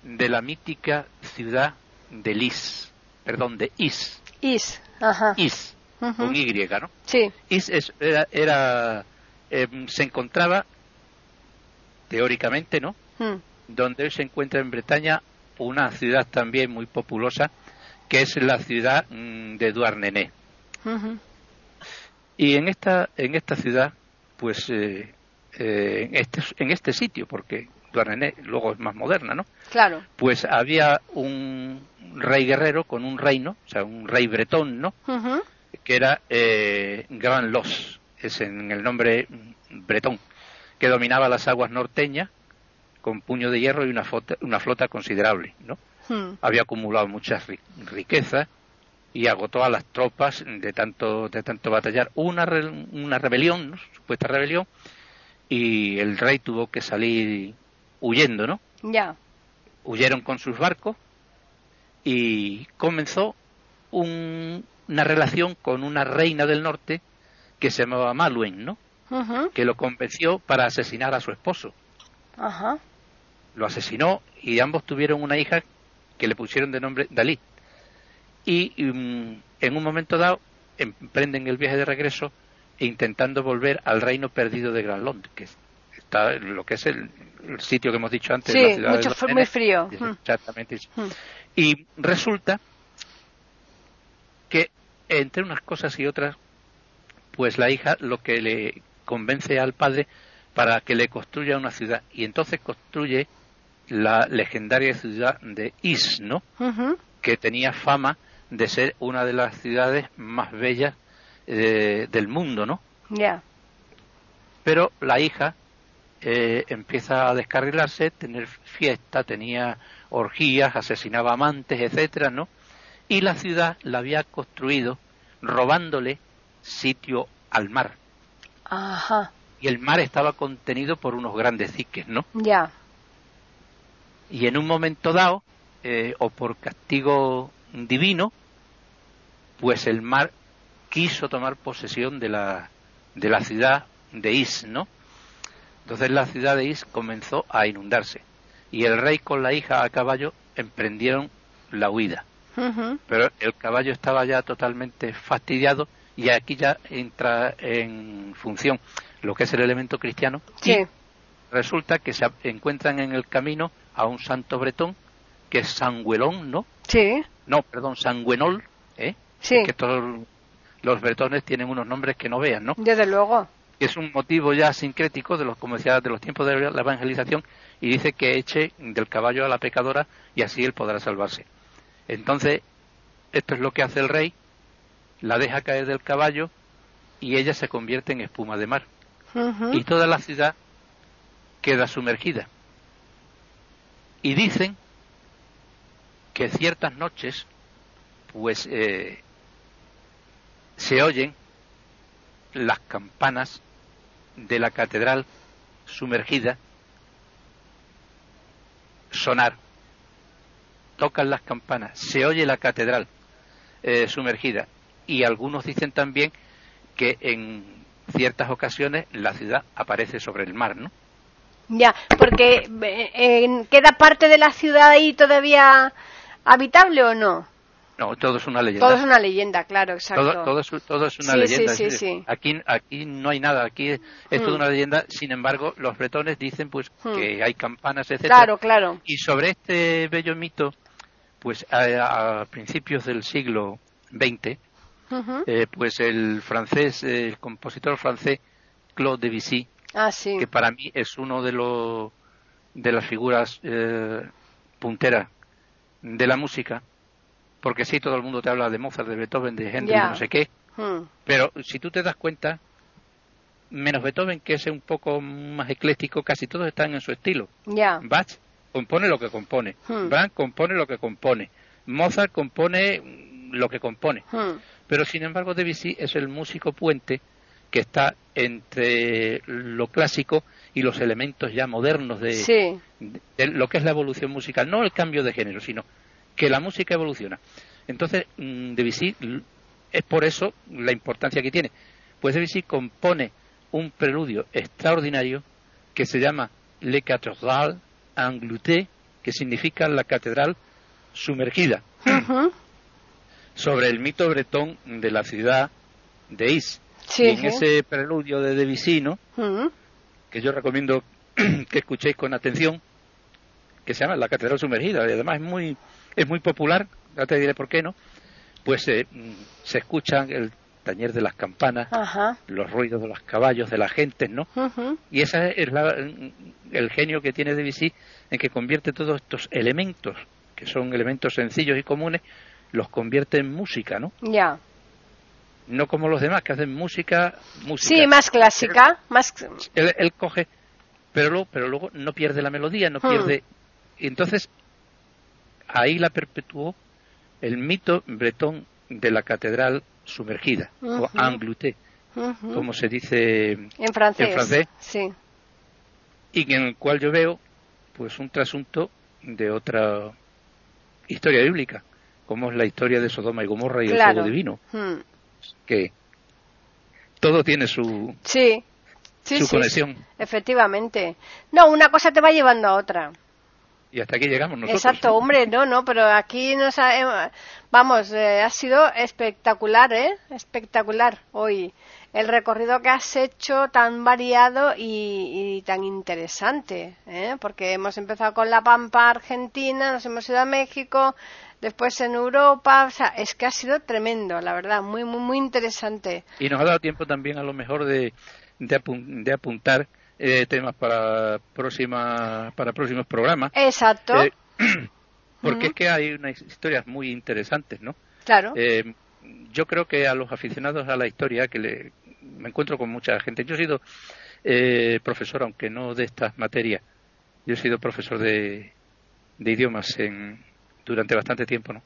de la mítica ciudad de Lis, perdón, de Is, Is, ajá. Is, con Y, ¿no? Sí. Is era, era em, se encontraba, teóricamente, ¿no? Hmm. Donde se encuentra en Bretaña una ciudad también muy populosa, que es la ciudad mm, de Douarnenez. Y en esta, en esta ciudad, pues eh, eh, en, este, en este sitio, porque Luego es más moderna, ¿no? Claro. Pues había un rey guerrero con un reino, o sea, un rey bretón, ¿no? Que era eh, Gran Los, es en el nombre bretón, que dominaba las aguas norteñas con puño de hierro y una flota, una flota considerable, ¿no? Hmm. Había acumulado muchas ri- riquezas y agotó a las tropas de tanto de tanto batallar. Una re- una rebelión, ¿no? supuesta rebelión, y el rey tuvo que salir huyendo, ¿no? Ya. Huyeron con sus barcos y comenzó un- una relación con una reina del norte que se llamaba Maluen, ¿no? Ujú. Que lo convenció para asesinar a su esposo. Ajá. Lo asesinó y ambos tuvieron una hija que le pusieron de nombre Dalí. Y mm, en un momento dado emprenden el viaje de regreso intentando volver al reino perdido de Granlund, que está lo que es el, el sitio que hemos dicho antes. Sí, la ciudad mucho muy frío. Mm. Exactamente. sí. Mm. Y resulta que entre unas cosas y otras, pues la hija lo que le convence al padre para que le construya una ciudad y entonces construye la legendaria ciudad de Is, ¿no? Ujú. Que tenía fama de ser una de las ciudades más bellas eh, del mundo, ¿no? Ya. pero la hija eh, empieza a descarrilarse, tener fiesta, tenía orgías, asesinaba amantes, etcétera, ¿no? Y la ciudad la había construido robándole sitio al mar. Ajá. Y el mar estaba contenido por unos grandes diques, ¿no? Ya. Y en un momento dado, eh, o por castigo divino, pues el mar quiso tomar posesión de la, de la ciudad de Is, ¿no? Entonces la ciudad de Is comenzó a inundarse y el rey con la hija a caballo emprendieron la huida. Pero el caballo estaba ya totalmente fastidiado y aquí ya entra en función lo que es el elemento cristiano. Sí. Y resulta que se encuentran en el camino a un santo bretón que es Sangüelón, ¿no? Sí. No, perdón, Sangüenol, ¿eh? Sí. Que todos los bretones tienen unos nombres que no vean, ¿no? Desde luego. Que es un motivo ya sincrético de los, como decía, de los tiempos de la evangelización y dice que eche del caballo a la pecadora y así él podrá salvarse. Entonces, esto es lo que hace el rey, la deja caer del caballo y ella se convierte en espuma de mar y toda la ciudad queda sumergida. Y dicen que ciertas noches, pues eh, se oyen las campanas de la catedral sumergida sonar. Tocan las campanas, se oye la catedral eh, sumergida. Y algunos dicen también que en ciertas ocasiones la ciudad aparece sobre el mar, ¿no? Ya, porque eh, ¿queda parte de la ciudad ahí todavía habitable o no? No, todo es una leyenda. Todo es una leyenda, claro, exacto. todo, todo es, todo es una Sí, leyenda. sí, sí, decir, sí. Aquí, aquí no hay nada, aquí es, es toda Hmm. una leyenda. Sin embargo, los bretones dicen pues Hmm. que hay campanas, etcétera. Claro, claro. Y sobre este bello mito, pues a, a principios del siglo XX, eh, pues el francés, el compositor francés Claude Debussy, Ah, que para mí es uno de los de las figuras eh, punteras de la música, porque sí todo el mundo te habla de Mozart, de Beethoven, de Händel, Ya. no sé qué, Mm. pero si tú te das cuenta, menos Beethoven que es un poco más ecléctico, casi todos están en su estilo. Bach compone lo que compone, Hmm. Brahms compone lo que compone, Mozart compone lo que compone. Mm. Pero sin embargo Debussy es el músico puente que está entre lo clásico y los elementos ya modernos de, Sí. de- de lo que es la evolución musical, no el cambio de género, sino que la música evoluciona. Entonces, mm, Debussy es por eso la importancia que tiene. Pues Debussy compone un preludio extraordinario que se llama Le Cathédrale Engloutée, que significa la catedral sumergida sobre el mito bretón de la ciudad de Is. Sí, y en sí. ese preludio de Debussy, ¿no? Que yo recomiendo que escuchéis con atención, que se llama La Catedral Sumergida, y además es muy, es muy popular, ya te diré por qué, ¿no? Pues eh, se escucha el tañer de las campanas, Ajá. los ruidos de los caballos, de la gente, ¿no? Y ese es la- el genio que tiene Debussy en que convierte todos estos elementos, que son elementos sencillos y comunes, los convierte en música, ¿no? Ya. No como los demás que hacen música, música. Sí, más clásica, más Él, él coge, pero luego, pero luego no pierde la melodía, no Hmm. pierde. Y entonces ahí la perpetuó el mito bretón de la catedral sumergida, o Ujú. englouté, Ujú. como se dice en francés. en francés. Sí. y en el cual yo veo pues un trasunto de otra historia bíblica, como es la historia de Sodoma y Gomorra y el fuego divino, Mm. que todo tiene su, Sí. Sí, su sí, conexión. Efectivamente. No, una cosa te va llevando a otra. Y hasta aquí llegamos nosotros. Exacto, hombre, no, no, pero aquí nos ha, eh, vamos, eh, ha sido espectacular, ¿eh? Espectacular hoy el recorrido que has hecho tan variado y, y tan interesante, ¿eh? Porque hemos empezado con la Pampa Argentina, nos hemos ido a México, después en Europa, o sea, es que ha sido tremendo, la verdad, muy, muy, muy interesante. Y nos ha dado tiempo también a lo mejor de, de, apun- de apuntar eh, temas para, próxima, para próximos programas. Exacto, Eh, porque es que hay unas historias muy interesantes, ¿no? claro. Eh, yo creo que a los aficionados a la historia, que le, me encuentro con mucha gente, yo he sido eh, profesor, aunque no de estas materias, yo he sido profesor de, de idiomas en, durante bastante tiempo, ¿no?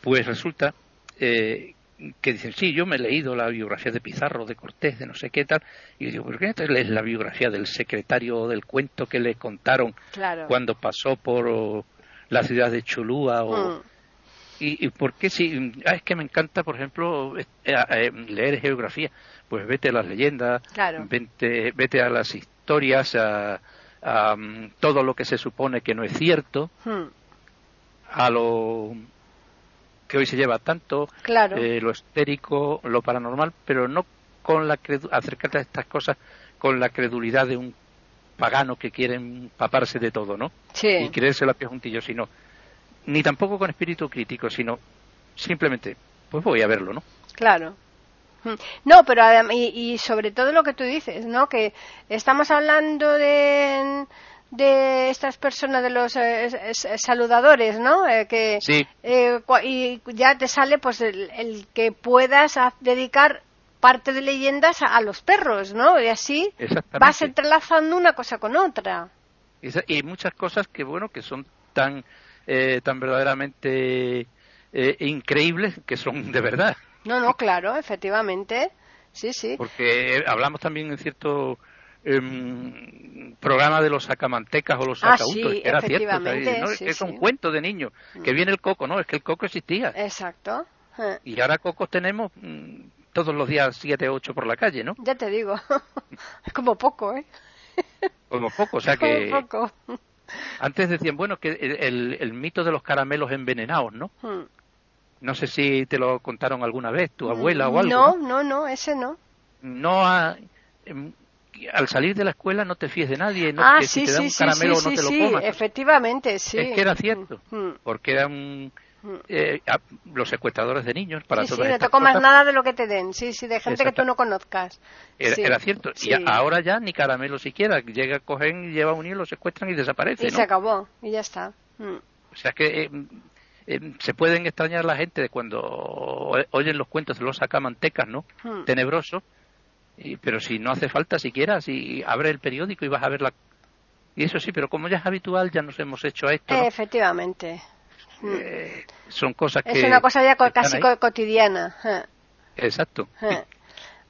Pues resulta eh, que dicen, sí, yo me he leído la biografía de Pizarro, de Cortés, de no sé qué tal, y yo digo, ¿por qué no te lees la biografía del secretario del cuento que le contaron Claro. cuando pasó por oh, la ciudad de Cholula o, Mm. ¿Y, y por qué si ah, es que me encanta, por ejemplo, eh, eh, leer geografía? Pues vete a las leyendas, Claro. vete, vete a las historias, a, a, mm, todo lo que se supone que no es cierto, Mm. a lo que hoy se lleva tanto, Claro. eh, lo estérico, lo paranormal, pero no con la acercarte a estas cosas con la credulidad de un pagano que quiere empaparse de todo, ¿no? sí. y creerse la pie juntillo, sino ni tampoco con espíritu crítico, sino simplemente, pues voy a verlo, ¿no? Claro. Mm. No, pero y, y sobre todo lo que tú dices, ¿no? Que estamos hablando de, de estas personas, de los eh, es- saludadores, ¿no? Eh, que, Sí. eh, y ya te sale pues el, el que puedas dedicar parte de leyendas a, a los perros, ¿no? Y así vas entrelazando una cosa con otra. Y muchas cosas que, bueno, que son tan, eh, tan verdaderamente eh, increíbles que son de verdad. No, no, claro, efectivamente. Sí, sí. Porque hablamos también en cierto em, programa de los sacamantecas o los Ah, sacautos, sí, era cierto, es un sí. cuento de niño, que viene el coco, no, es que el coco existía. Exacto. Eh. Y ahora cocos tenemos mm, todos los días siete o ocho por la calle, ¿no? Ya te digo, es como poco, ¿eh? Como poco, o sea que Como poco. antes decían, bueno, que el, el- el mito de los caramelos envenenados, ¿no? Hmm. No sé si te lo contaron alguna vez, tu abuela o algo. No, ¿no? no, no, ese no. No ha- em, al salir de la escuela no te fíes de nadie, no, ah, que sí, si te da sí, un sí, caramelo sí, no sí, te lo sí, comas. efectivamente, sí. Es que era cierto, Hmm. porque eran Hmm. eh, los secuestradores de niños para Sí, sí, todas no te comas cosas. nada de lo que te den, sí, sí, de gente que tú no conozcas. Era, Sí, era cierto. sí. Y ahora ya ni caramelo siquiera. Llega, cogen, lleva un hilo, lo secuestran y desaparece. Y ¿no? se acabó, y ya está. O sea que eh, eh, se pueden extrañar la gente de cuando oyen los cuentos de los sacamantecas, ¿no? Hmm. Tenebrosos. Y, pero si no hace falta siquiera, si abre el periódico y vas a ver la... Y eso sí, pero como ya es habitual, ya nos hemos hecho a esto, ¿no? Efectivamente. Eh, son cosas que... es una cosa ya casi ahí. cotidiana. eh. Exacto. Eh.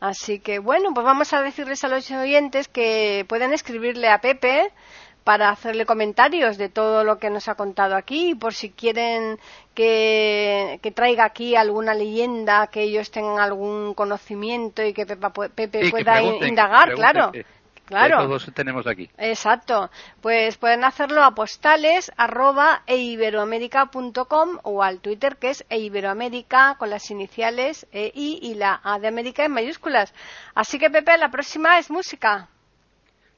Así que bueno, pues vamos a decirles a los oyentes que pueden escribirle a Pepe para hacerle comentarios de todo lo que nos ha contado aquí, por si quieren que, que traiga aquí alguna leyenda, que ellos tengan algún conocimiento y que Pepa Pepe Sí, pueda indagar, que claro. Claro. todos tenemos aquí. Exacto. Pues pueden hacerlo a postales arroba eiberoamerica.com o al Twitter que es eiberoamerica con las iniciales EI y la A de América en mayúsculas. Así que Pepe, la próxima es música.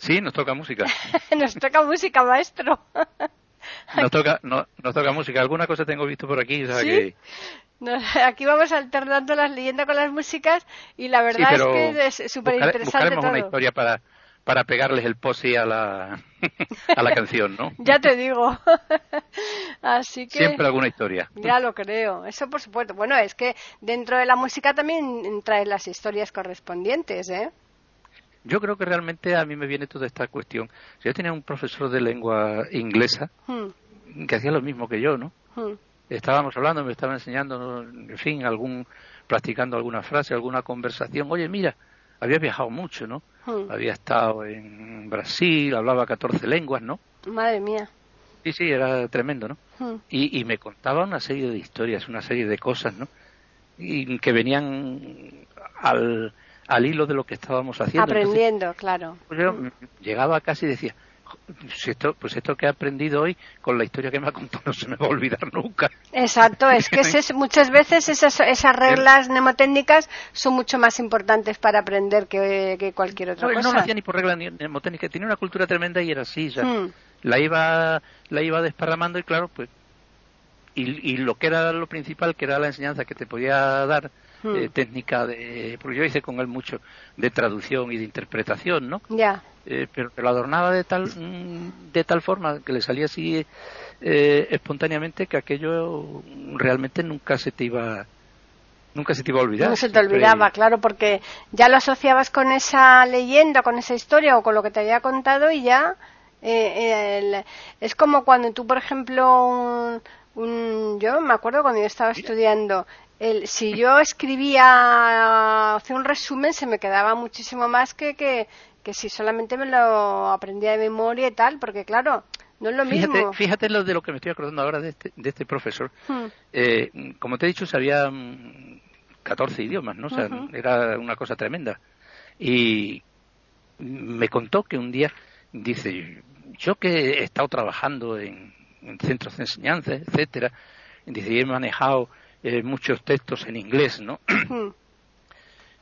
Sí, nos toca música. Nos toca música, maestro. nos toca, no, nos toca música. Alguna cosa tengo visto por aquí, o que... aquí vamos alternando las leyendas con las músicas y la verdad es que es súper interesante una historia para, para pegarles el pose a la, a la canción, ¿no? ya te digo. Así que... Siempre alguna historia. Ya lo creo, eso por supuesto. Bueno, es que dentro de la música también trae las historias correspondientes, ¿eh? Yo creo que realmente a mí me viene toda esta cuestión. Yo tenía un profesor de lengua inglesa hmm. que hacía lo mismo que yo, ¿no? Hmm. Estábamos hablando, me estaba enseñando, en fin, algún practicando alguna frase, alguna conversación. Oye, mira, había viajado mucho, ¿no? Hmm. Había estado en Brasil, hablaba 14 lenguas, ¿no? Madre mía. Sí, sí, era tremendo, ¿no? Hmm. Y, y, me contaba una serie de historias, una serie de cosas, ¿no? Y que venían al, al hilo de lo que estábamos haciendo. Aprendiendo, claro. Pues yo llegaba casi y decía, pues esto, pues esto que he aprendido hoy con la historia que me ha contado no se me va a olvidar nunca. Exacto, es que muchas veces esas, esas reglas mnemotécnicas son mucho más importantes para aprender que, cualquier otra cosa. No lo hacía ni por reglas mnemotécnicas, tenía una cultura tremenda y era así, hmm. la iba la iba desparramando y claro, pues y, y lo que era lo principal, que era la enseñanza que te podía dar Hmm. Eh, técnica de porque yo hice con él mucho de traducción y de interpretación no ya eh, pero lo adornaba de tal mm, de tal forma que le salía así eh, espontáneamente que aquello realmente nunca se te iba nunca se te iba a olvidar. No se te olvidaba, claro, porque ya lo asociabas con esa leyenda, con esa historia o con lo que te había contado y ya es como cuando tú, por ejemplo, un, yo me acuerdo cuando yo estaba estudiando el, si yo escribía, hacía un resumen, se me quedaba muchísimo más que, que, si solamente me lo aprendía de memoria y tal, porque claro, no es lo mismo. Fíjate lo de lo que me estoy acordando ahora de este, de este profesor. Hmm. Eh, como te he dicho, sabía 14 mm, idiomas, ¿no? O sea, era una cosa tremenda. Y me contó que un día, dice, yo que he estado trabajando en, en centros de enseñanza, etcétera, dice, he manejado eh, muchos textos en inglés, ¿no? Hmm.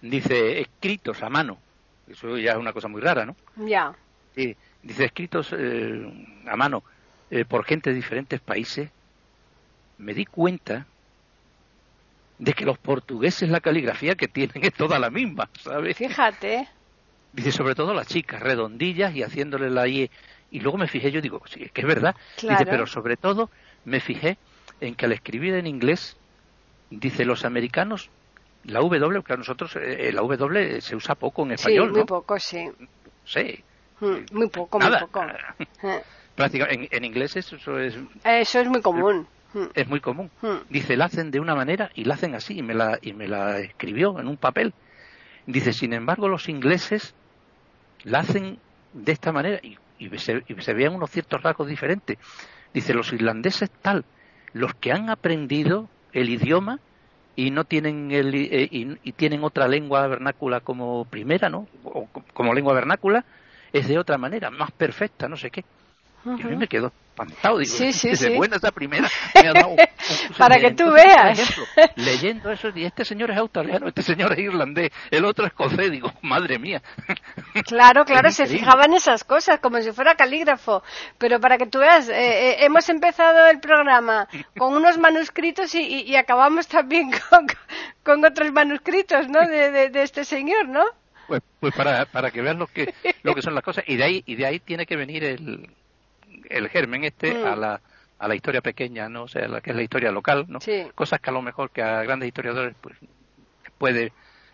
dice escritos a mano, eso ya es una cosa muy rara, ¿no? Ya. Sí, dice escritos eh, a mano eh, por gente de diferentes países. Me di cuenta de que los portugueses la caligrafía que tienen es toda la misma, ¿sabes? Fíjate. Dice, sobre todo las chicas, redondillas y haciéndole la I. Y luego me fijé, yo digo, sí, es que es verdad. Dice, pero sobre todo me fijé en que al escribir en inglés Dice, los americanos, la W, que a nosotros eh, la W se usa poco en español, sí, muy poco, sí. Sí. Mm, muy poco, muy poco. Prácticamente, en, inglés eso es... Eso es muy común. Mm. Es muy común. Mm. Dice, la hacen de una manera y la hacen así, y me la, y me la escribió en un papel. Dice, sin embargo, los ingleses la hacen de esta manera y, y, se, y se vean unos ciertos rasgos diferentes. Dice, los irlandeses tal, los que han aprendido el idioma y no tienen el, eh, y, tienen otra lengua vernácula como primera, ¿no? O como lengua vernácula es de otra manera, más perfecta, no sé qué. Y a mí me quedo espantado, digo, sí, sí, sí. buena esa primera, me ha dado Para que tú veas. leyendo eso, y este señor es australiano, este señor es irlandés, el otro es escocés, digo, madre mía. Claro, claro, se fijaban esas cosas, como si fuera calígrafo. Pero para que tú veas, eh, eh, hemos empezado el programa con unos manuscritos y, y, acabamos también con, con, otros manuscritos, ¿no? De, de, este señor, ¿no? Pues, pues para, para que veas lo que, lo que son las cosas. Y de ahí, y de ahí tiene que venir el, el germen este a mm. la a la historia pequeña, ¿no? O sea, la que es la historia local, ¿no? Cosas que a lo mejor que a grandes historiadores pues puede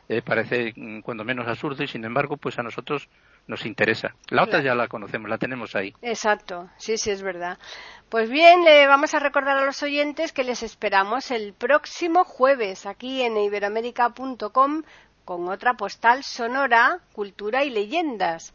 eh, parecer mm, cuando menos absurdo y sin embargo pues a nosotros nos interesa. La otra ya la conocemos, la tenemos ahí. Exacto, sí, sí, es verdad. Pues bien, le vamos a recordar a los oyentes que les esperamos el próximo jueves aquí en iberoamérica.com con otra postal sonora, cultura y leyendas.